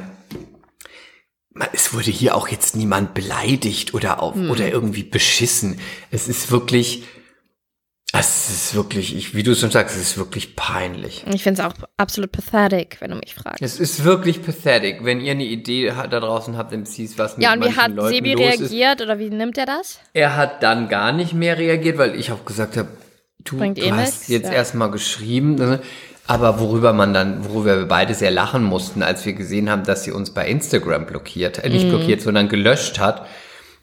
es wurde hier auch jetzt niemand beleidigt oder auf oder irgendwie beschissen. Es ist wirklich, Es ist wirklich, ich, wie du schon sagst, es ist wirklich peinlich. Ich finde es auch absolut pathetic, wenn du mich fragst. Es ist wirklich pathetic. Wenn ihr eine Idee da draußen habt, MCs, was mit Ja, und wie hat Leuten Sebi los ist. reagiert oder wie nimmt er das? Er hat dann gar nicht mehr reagiert, weil ich auch gesagt habe, du, Bringt du eh hast nichts, jetzt ja. erstmal geschrieben. ne? Aber worüber man dann, worüber wir beide sehr lachen mussten, als wir gesehen haben, dass sie uns bei Instagram blockiert, äh, nicht blockiert, sondern gelöscht hat.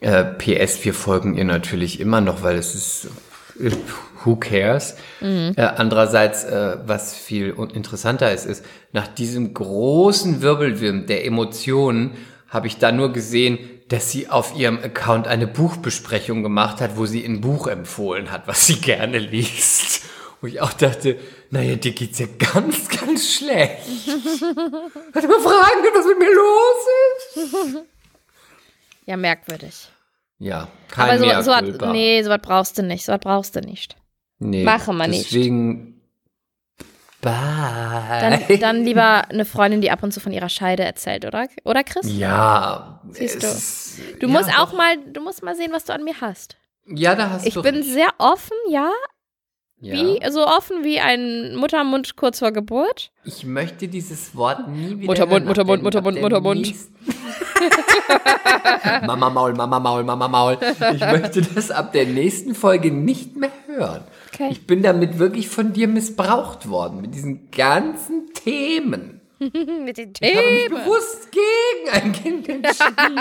Äh, PS, wir folgen ihr natürlich immer noch, weil es ist, who cares? Mhm. Äh, andererseits, äh, was viel interessanter ist, ist, nach diesem großen Wirbelwirbel der Emotionen habe ich da nur gesehen, dass sie auf ihrem Account eine Buchbesprechung gemacht hat, wo sie ein Buch empfohlen hat, was sie gerne liest. Wo ich auch dachte, naja, dir geht's ja ganz, ganz schlecht. Hätte mal fragen können, was mit mir los ist. Ja, merkwürdig. Ja, kein Aber mehr so, so hat, nee, so was brauchst du nicht. So was brauchst du nicht. nee, machen wir nicht. Deswegen, Dann, bye. dann lieber eine Freundin, die ab und zu von ihrer Scheide erzählt, oder? Oder Chris? ja, Siehst es- Du ja, musst auch mal, du musst mal sehen, was du an mir hast. Ja, da hast Ich du bin recht. sehr offen, ja, ja. wie so offen wie ein Muttermund kurz vor Geburt. Ich möchte dieses Wort nie wieder Muttermund, hören. Muttermund, Muttermund, Muttermund. Mama Maul, Mama Maul, Mama Maul. Ich möchte das ab der nächsten Folge nicht mehr hören. Okay. Ich bin damit wirklich von dir missbraucht worden, mit diesen ganzen Themen. Mit den Ich habe mich Themen. bewusst gegen ein Kind entschieden.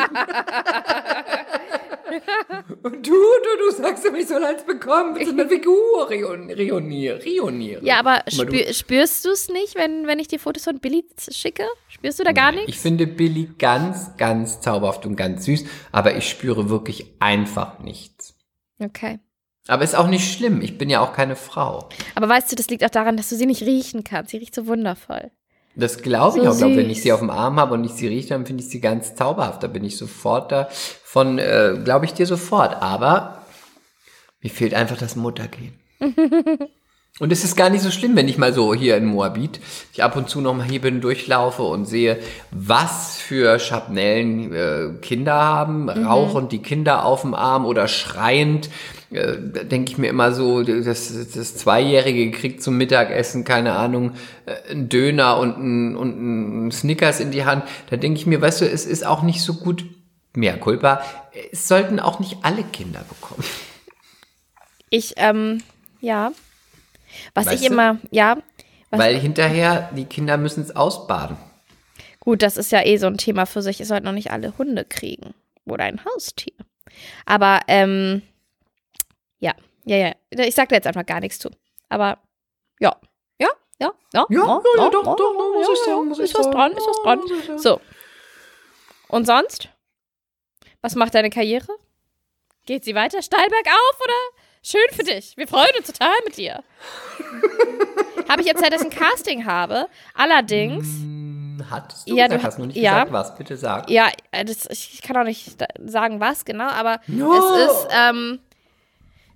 Und du, du, du sagst immer, ich soll eins bekommen, willst du eine Figur rion- rionieren, rionieren. Ja, aber spür, spürst du es nicht, wenn, wenn ich dir Fotos von Billy schicke? Spürst du da gar nichts? Ich finde Billy ganz, ganz zauberhaft und ganz süß, aber ich spüre wirklich einfach nichts. Okay. Aber ist auch nicht schlimm, ich bin ja auch keine Frau. Aber weißt du, das liegt auch daran, dass du sie nicht riechen kannst. Sie riecht so wundervoll. Das glaube ich So auch. Glaub, wenn ich sie auf dem Arm habe und ich sie rieche, dann finde ich sie ganz zauberhaft. Da bin ich sofort da von, äh, glaube ich dir sofort. Aber mir fehlt einfach das Muttergehen. Und es ist gar nicht so schlimm, wenn ich mal so hier in Moabit, ich ab und zu noch mal hier bin, durchlaufe und sehe, was für Schabnellen äh, Kinder haben, rauchend die Kinder auf dem Arm oder schreiend. Äh, da denke ich mir immer so, das, das Zweijährige kriegt zum Mittagessen, keine Ahnung, äh, einen Döner und ein, und ein Snickers in die Hand. Da denke ich mir, weißt du, es ist auch nicht so gut, mehr Culpa, es sollten auch nicht alle Kinder bekommen. Ich, ähm, ja. Was Weißt ich du? immer, ja. Was, Weil hinterher, die Kinder müssen es ausbaden. Gut, das ist ja eh so ein Thema für sich. Es sollten noch nicht alle Hunde kriegen. Oder ein Haustier. Aber, ähm, ja, ja, ja. Ich sag da jetzt einfach gar nichts zu. Aber, ja. Ja, ja, ja. Ja, ja, ja, doch, doch, muss ich ja, sagen, muss ist ich was dran, ist was Ja, dran. So. Und sonst? Was macht deine Karriere? Geht sie weiter steil bergauf oder schön für dich? Wir freuen uns total mit dir. habe ich erzählt, dass ich ein Casting habe. Allerdings, Hm, Hattest du Ja, gesagt, du- hast noch nicht ja. gesagt, was? Bitte sag. ja, äh, das, ich kann auch nicht sagen, was genau, aber No. es ist ähm,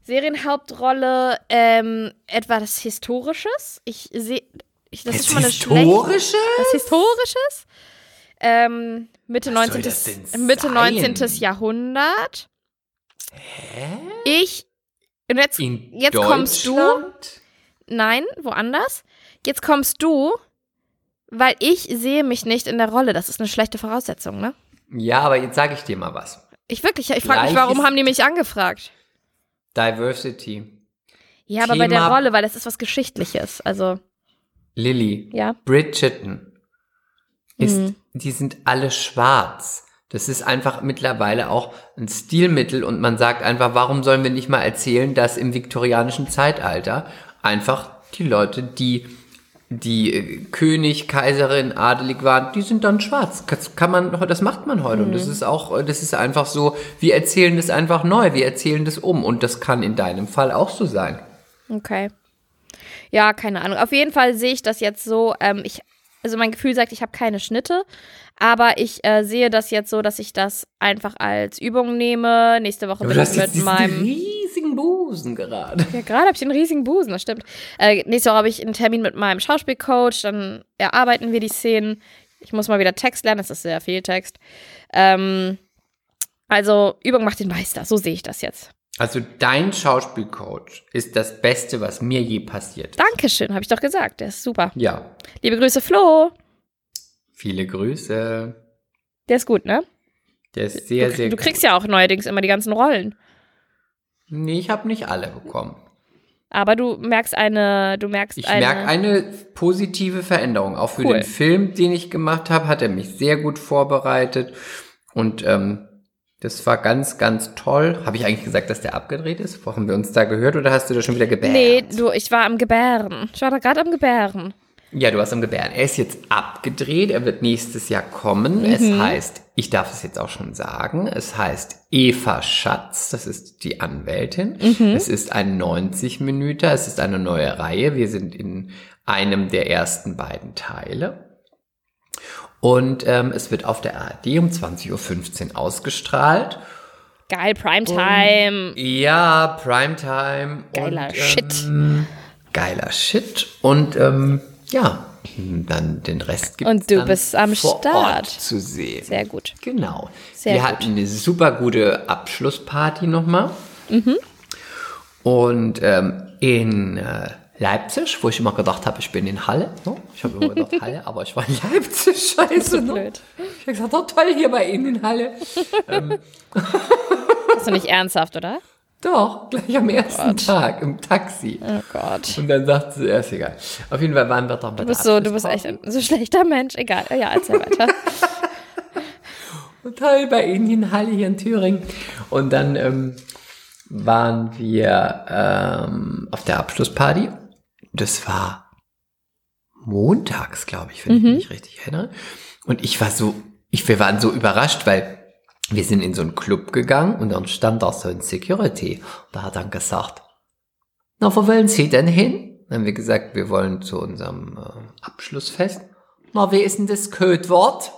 Serienhauptrolle ähm, etwas Historisches. Ich sehe, ich- das ist schon mal eine schlechte. Historische? Was Historisches. Ähm, Mitte, Was soll 19. das denn Mitte sein? 19. Jahrhundert. Hä? Ich. Und jetzt, In jetzt kommst du. Nein, woanders. Jetzt kommst du, weil ich sehe mich nicht in der Rolle. Das ist eine schlechte Voraussetzung, ne? Ja, aber jetzt sage ich dir mal was. Ich wirklich, ich frage mich, warum haben die mich angefragt? Diversity. Ja, aber bei der Thema- Rolle, weil das ist was Geschichtliches. Also, Lilly. ja. Bridgerton. Ist, Mhm. Die sind alle schwarz. Das ist einfach mittlerweile auch ein Stilmittel und man sagt einfach, warum sollen wir nicht mal erzählen, dass im viktorianischen Zeitalter einfach die Leute, die die äh, König, Kaiserin, adelig waren, die sind dann schwarz. Das kann man, das macht man heute. Und das ist auch, äh, das ist einfach so, wir erzählen das einfach neu, wir erzählen das um. Und das kann in deinem Fall auch so sein. Okay. Ja, keine Ahnung. Auf jeden Fall sehe ich das jetzt so. Ähm, ich, also mein Gefühl sagt, ich habe keine Schnitte, aber ich äh, sehe das jetzt so, dass ich das einfach als Übung nehme. Nächste Woche bin ich mit meinem. riesigen Busen gerade. Ja, gerade habe ich einen riesigen Busen, das stimmt. Äh, nächste Woche habe ich einen Termin mit meinem Schauspielcoach, dann erarbeiten wir die Szenen. Ich muss mal wieder Text lernen, das ist sehr viel Text. Ähm, also, Übung macht den Meister, so sehe ich das jetzt. Also dein Schauspielcoach ist das Beste, was mir je passiert. Dankeschön, habe ich doch gesagt. Der ist super. Ja, Liebe Grüße, Flo. Viele Grüße. Der ist gut, ne? Der ist sehr, du, sehr du kriegst ja auch neuerdings immer die ganzen Rollen. Nee, ich habe nicht alle bekommen. Aber du merkst eine, du merkst Ich eine. merke eine positive Veränderung. Auch für Cool. den Film, den ich gemacht habe, hat er mich sehr gut vorbereitet. Und ähm, das war ganz, ganz toll. Habe ich eigentlich gesagt, dass der abgedreht ist? Wo haben wir uns da gehört oder hast du da schon wieder gebärt? Nee, du, ich war am Gebären. Ich war da gerade am Gebären. Ja, du hast am Gebären. Er ist jetzt abgedreht. Er wird nächstes Jahr kommen. Es Mhm. heißt, ich darf es jetzt auch schon sagen, es heißt Eva Schatz. Das ist die Anwältin. Mhm. Es ist ein 90 Minüter. Es ist eine neue Reihe. Wir sind in einem der ersten beiden Teile. Und ähm, es wird auf der ARD um 20.15 Uhr ausgestrahlt. Geil, Primetime. Ja, Primetime. Geiler und, Shit. Ähm, geiler Shit. Und ähm, ja, dann den Rest gibt Und du bist am Start. Ort zu sehen. Sehr gut. Genau. Sehr Wir gut. hatten eine super gute Abschlussparty nochmal. Mhm. Und ähm, in äh, Leipzig, wo ich immer gedacht habe, ich bin in Halle. Ne? Ich habe immer gedacht Halle, aber ich war in Leipzig. Scheiße. Ne? Blöd. Ich habe gesagt, oh, toll hier bei Ihnen in Halle. Bist du nicht ernsthaft, oder? Doch, gleich am ersten Tag im Taxi. Oh Gott. Und dann sagt sie, ist egal. Auf jeden Fall waren wir doch bei Du bist so, du bist echt ein so schlechter Mensch. Egal. Ja, erzähl weiter. toll bei Ihnen in Halle hier in Thüringen. Und dann ähm, waren wir ähm, auf der Abschlussparty. Das war montags, glaube ich, wenn ich mich richtig erinnere. Und ich war so, ich, wir waren so überrascht, weil wir sind in so einen Club gegangen und dann stand da so ein Security. Da hat dann gesagt, na, wo wollen Sie denn hin? Dann haben wir gesagt, wir wollen zu unserem äh, Abschlussfest. Na, wie ist denn das Codewort?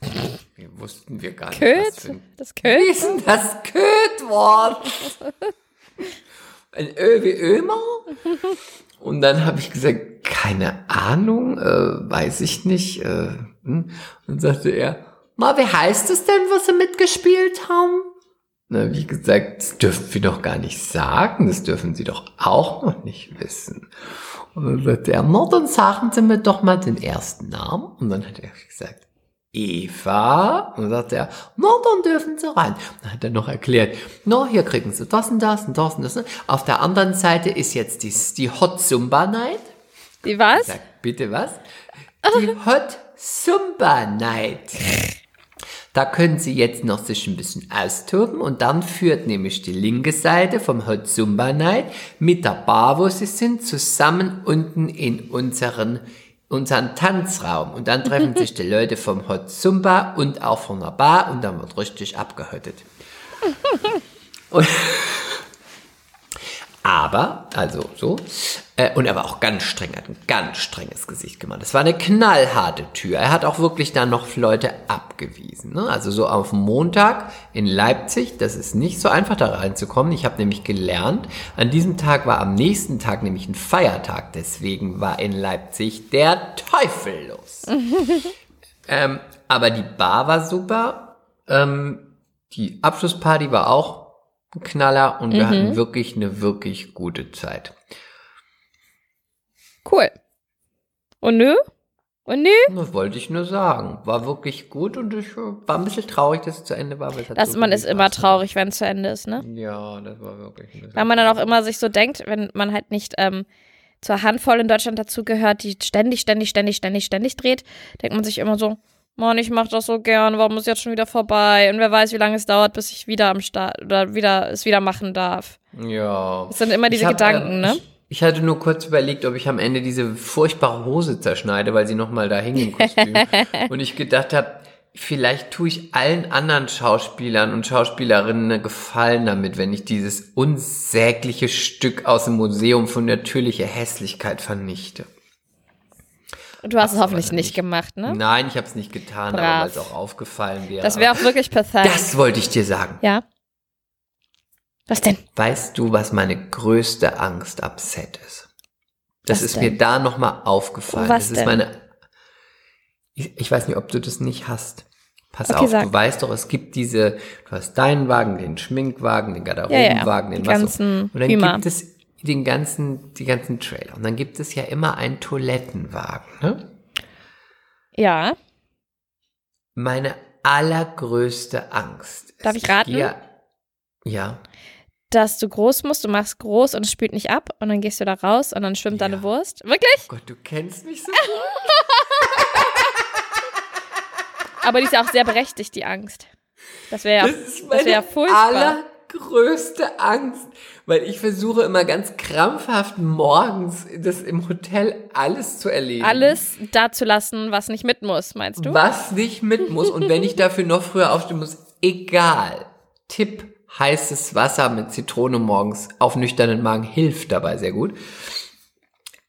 Wir wussten wir gar nicht. was für ein Das wie Köt? ist denn das Ködwort? Ein Ö wie Ömer? Und dann habe ich gesagt, keine Ahnung, äh, weiß ich nicht. Äh, hm. Und sagte er, na, wie heißt es denn, was sie mitgespielt haben? Na, wie gesagt, das dürfen wir doch gar nicht sagen, das dürfen sie doch auch noch nicht wissen. Und dann sagte er, na, dann sagen Sie mir doch mal den ersten Namen. Und dann hat er gesagt, Eva. Und dann sagte er, na, dann dürfen Sie rein. Dann hat er noch erklärt, na, hier kriegen Sie das und das und das und das. Auf der anderen Seite ist jetzt die, die Hot Zumba Night. Die was? Sag bitte was? Die Hot Zumba Night. Da können Sie jetzt noch sich ein bisschen austoben und dann führt nämlich die linke Seite vom Hot Zumba Night mit der Bar, wo Sie sind, zusammen unten in unseren, unseren Tanzraum. Und dann treffen sich die Leute vom Hot Zumba und auch von der Bar und dann wird richtig abgehüttet. Und aber, also so, äh, und er war auch ganz streng, hat ein ganz strenges Gesicht gemacht. Es war eine knallharte Tür. Er hat auch wirklich dann noch Leute abgewiesen. Ne? Also so auf Montag in Leipzig, das ist nicht so einfach da reinzukommen. Ich habe nämlich gelernt, an diesem Tag war am nächsten Tag nämlich ein Feiertag. Deswegen war in Leipzig der Teufel los. ähm, aber die Bar war super. Ähm, die Abschlussparty war auch Knaller und wir hatten wirklich eine wirklich gute Zeit. Cool. Und nö? Und nö? Das wollte ich nur sagen. War wirklich gut und ich war ein bisschen traurig, dass es zu Ende war. Weil es hat Das, so man ist immer traurig, wenn es zu Ende ist, ne? Ja, das war wirklich ein Weil man dann auch immer sich so denkt, wenn man halt nicht ähm, zur Handvoll in Deutschland dazugehört, die ständig, ständig, ständig, ständig, ständig dreht, denkt man sich immer so, Mann, ich mach das so gern, warum ist jetzt schon wieder vorbei? Und wer weiß, wie lange es dauert, bis ich wieder am Start oder wieder es wieder machen darf. Ja. Das sind immer diese hab, Gedanken, äh, ne? Ich, ich hatte nur kurz überlegt, ob ich am Ende diese furchtbare Hose zerschneide, weil sie nochmal da hing im Kostüm. und ich gedacht habe, vielleicht tue ich allen anderen Schauspielern und Schauspielerinnen Gefallen damit, wenn ich dieses unsägliche Stück aus dem Museum von natürlicher Hässlichkeit vernichte. Du hast es hoffentlich nicht gemacht, ne? Nein, ich habe es nicht getan, Brav. aber weil es auch aufgefallen wäre. Das wäre auch wirklich pathetic. das wollte ich dir sagen. Ja. Was denn? Weißt du, was meine größte Angst am Set ist? Das Was ist denn? mir da nochmal aufgefallen. Was das ist denn? meine. Ich, ich weiß nicht, ob du das nicht hast. Pass Okay, auf, sag. du weißt doch, es gibt diese, du hast deinen Wagen, den Schminkwagen, den Garderobenwagen, den die was auch- ganzen Und dann Hümer. gibt es den ganzen, die ganzen Trailer. Und dann gibt es ja immer einen Toilettenwagen, ne? Ja. Meine allergrößte Angst. Darf ich raten? gehe- Ja. Dass du groß musst, du machst groß und es spült nicht ab und dann gehst du da raus und dann schwimmt deine Ja. Wurst. Wirklich? Gott, du kennst mich so. Aber die ist ja auch sehr berechtigt, die Angst. Das wäre ja, Das das wär ja furchtbar. Allergrößte Angst, weil ich versuche immer ganz krampfhaft morgens das im Hotel alles zu erledigen. Alles da zu lassen, was nicht mit muss, meinst du? Was nicht mit muss und wenn ich dafür noch früher aufstehen muss, egal. Tipp, heißes Wasser mit Zitrone morgens auf nüchternen Magen hilft dabei sehr gut.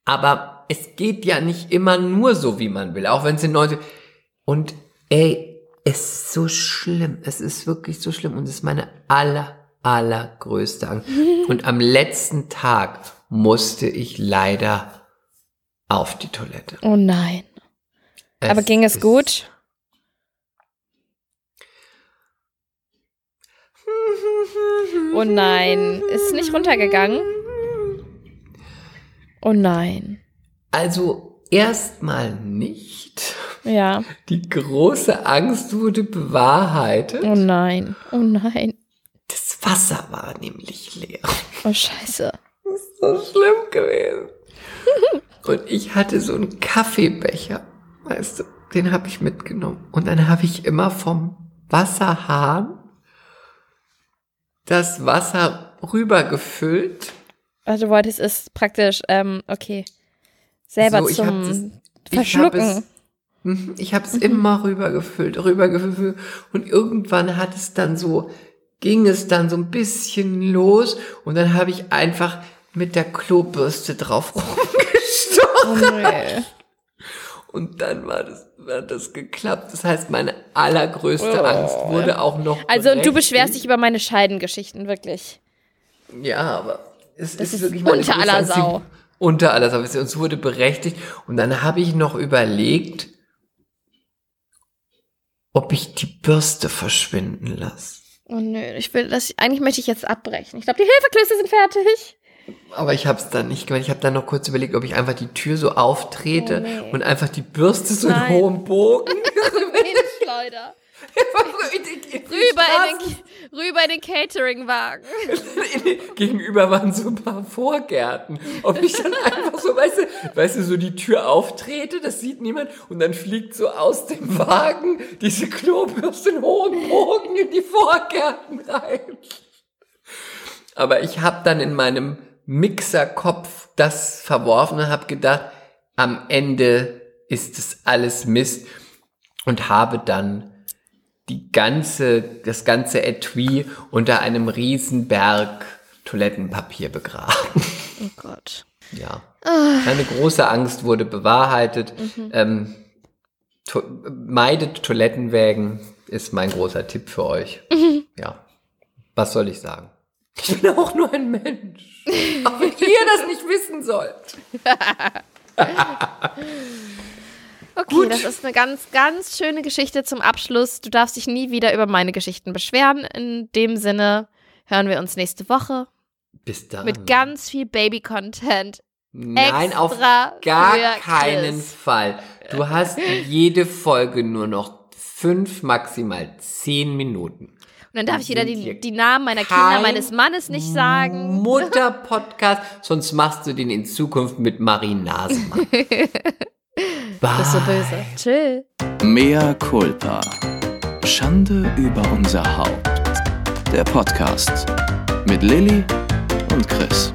Aber es geht ja nicht immer nur so, wie man will, auch wenn es in 90... Und ey, es ist so schlimm, es ist wirklich so schlimm und es ist meine aller, allergrößte Angst. Und am letzten Tag musste ich leider auf die Toilette. Oh nein. Aber Es ging es gut? Oh nein. Ist es nicht runtergegangen? Oh nein. Also erstmal nicht. Ja. Die große Angst wurde bewahrheitet. Oh nein. Oh nein. Das Wasser war nämlich leer. Oh scheiße. So schlimm gewesen. Und ich hatte so einen Kaffeebecher, weißt du, den habe ich mitgenommen. Und dann habe ich immer vom Wasserhahn das Wasser rübergefüllt. Also du wolltest es praktisch, ähm, okay, selber So, ich hab zum das- Ich hab Verschlucken. Mhm, ich habe es immer rübergefüllt, rübergefüllt. Und irgendwann hat es dann so, ging es dann so ein bisschen los. Und dann habe ich einfach mit der Klobürste drauf rumgestochen. oh. Und dann war das, hat das geklappt. Das heißt, meine allergrößte Oh. Angst wurde auch noch. Also und du beschwerst dich über meine Scheidengeschichten, wirklich. Ja, aber es Das ist, ist wirklich meine unter aller Angst. Sau. Unter aller Sau. Und es wurde berechtigt. Und dann habe ich noch überlegt, ob ich die Bürste verschwinden lasse. Oh nö, ich will das, eigentlich möchte ich jetzt abbrechen. Ich glaube, die Hilfeklöße sind fertig. Aber ich habe es dann nicht gemacht. Ich habe dann noch kurz überlegt, ob ich einfach die Tür so auftrete Oh, nee. und einfach die Bürste so in Nein. hohem Bogen. Hinschleuder. Rüber in den, rüber in den Cateringwagen. Gegenüber waren so ein paar Vorgärten. Ob ich dann einfach so, weißt du, weißt du, so die Tür auftrete, das sieht niemand, und dann fliegt so aus dem Wagen diese Klobürste in hohem Bogen in die Vorgärten rein. Aber ich habe dann in meinem Mixerkopf das verworfen und habe gedacht, am Ende ist es alles Mist und habe dann die ganze, das ganze Etui unter einem riesen Berg Toilettenpapier begraben. Oh Gott. Ja. Eine große Angst wurde bewahrheitet. Ähm, to meidet Toilettenwägen ist mein großer Tipp für euch. Ja. Was soll ich sagen? Ich bin auch nur ein Mensch. Auch wenn ihr das nicht wissen sollt. Okay, das ist eine ganz, ganz schöne Geschichte zum Abschluss. Du darfst dich nie wieder über meine Geschichten beschweren. In dem Sinne hören wir uns nächste Woche Bis dann. mit ganz viel Baby-Content. Nein, auf gar keinen Chris. Fall. Du hast jede Folge nur noch fünf, maximal zehn Minuten. Und dann darf ich wieder die, die Namen meiner Kinder, meines Mannes nicht sagen. Mutter-Podcast, sonst machst du den in Zukunft mit Marie Nasemann. Das ist so böse. Chill. Mea culpa. Schande über unser Haupt. Der Podcast mit Lilly und Chris.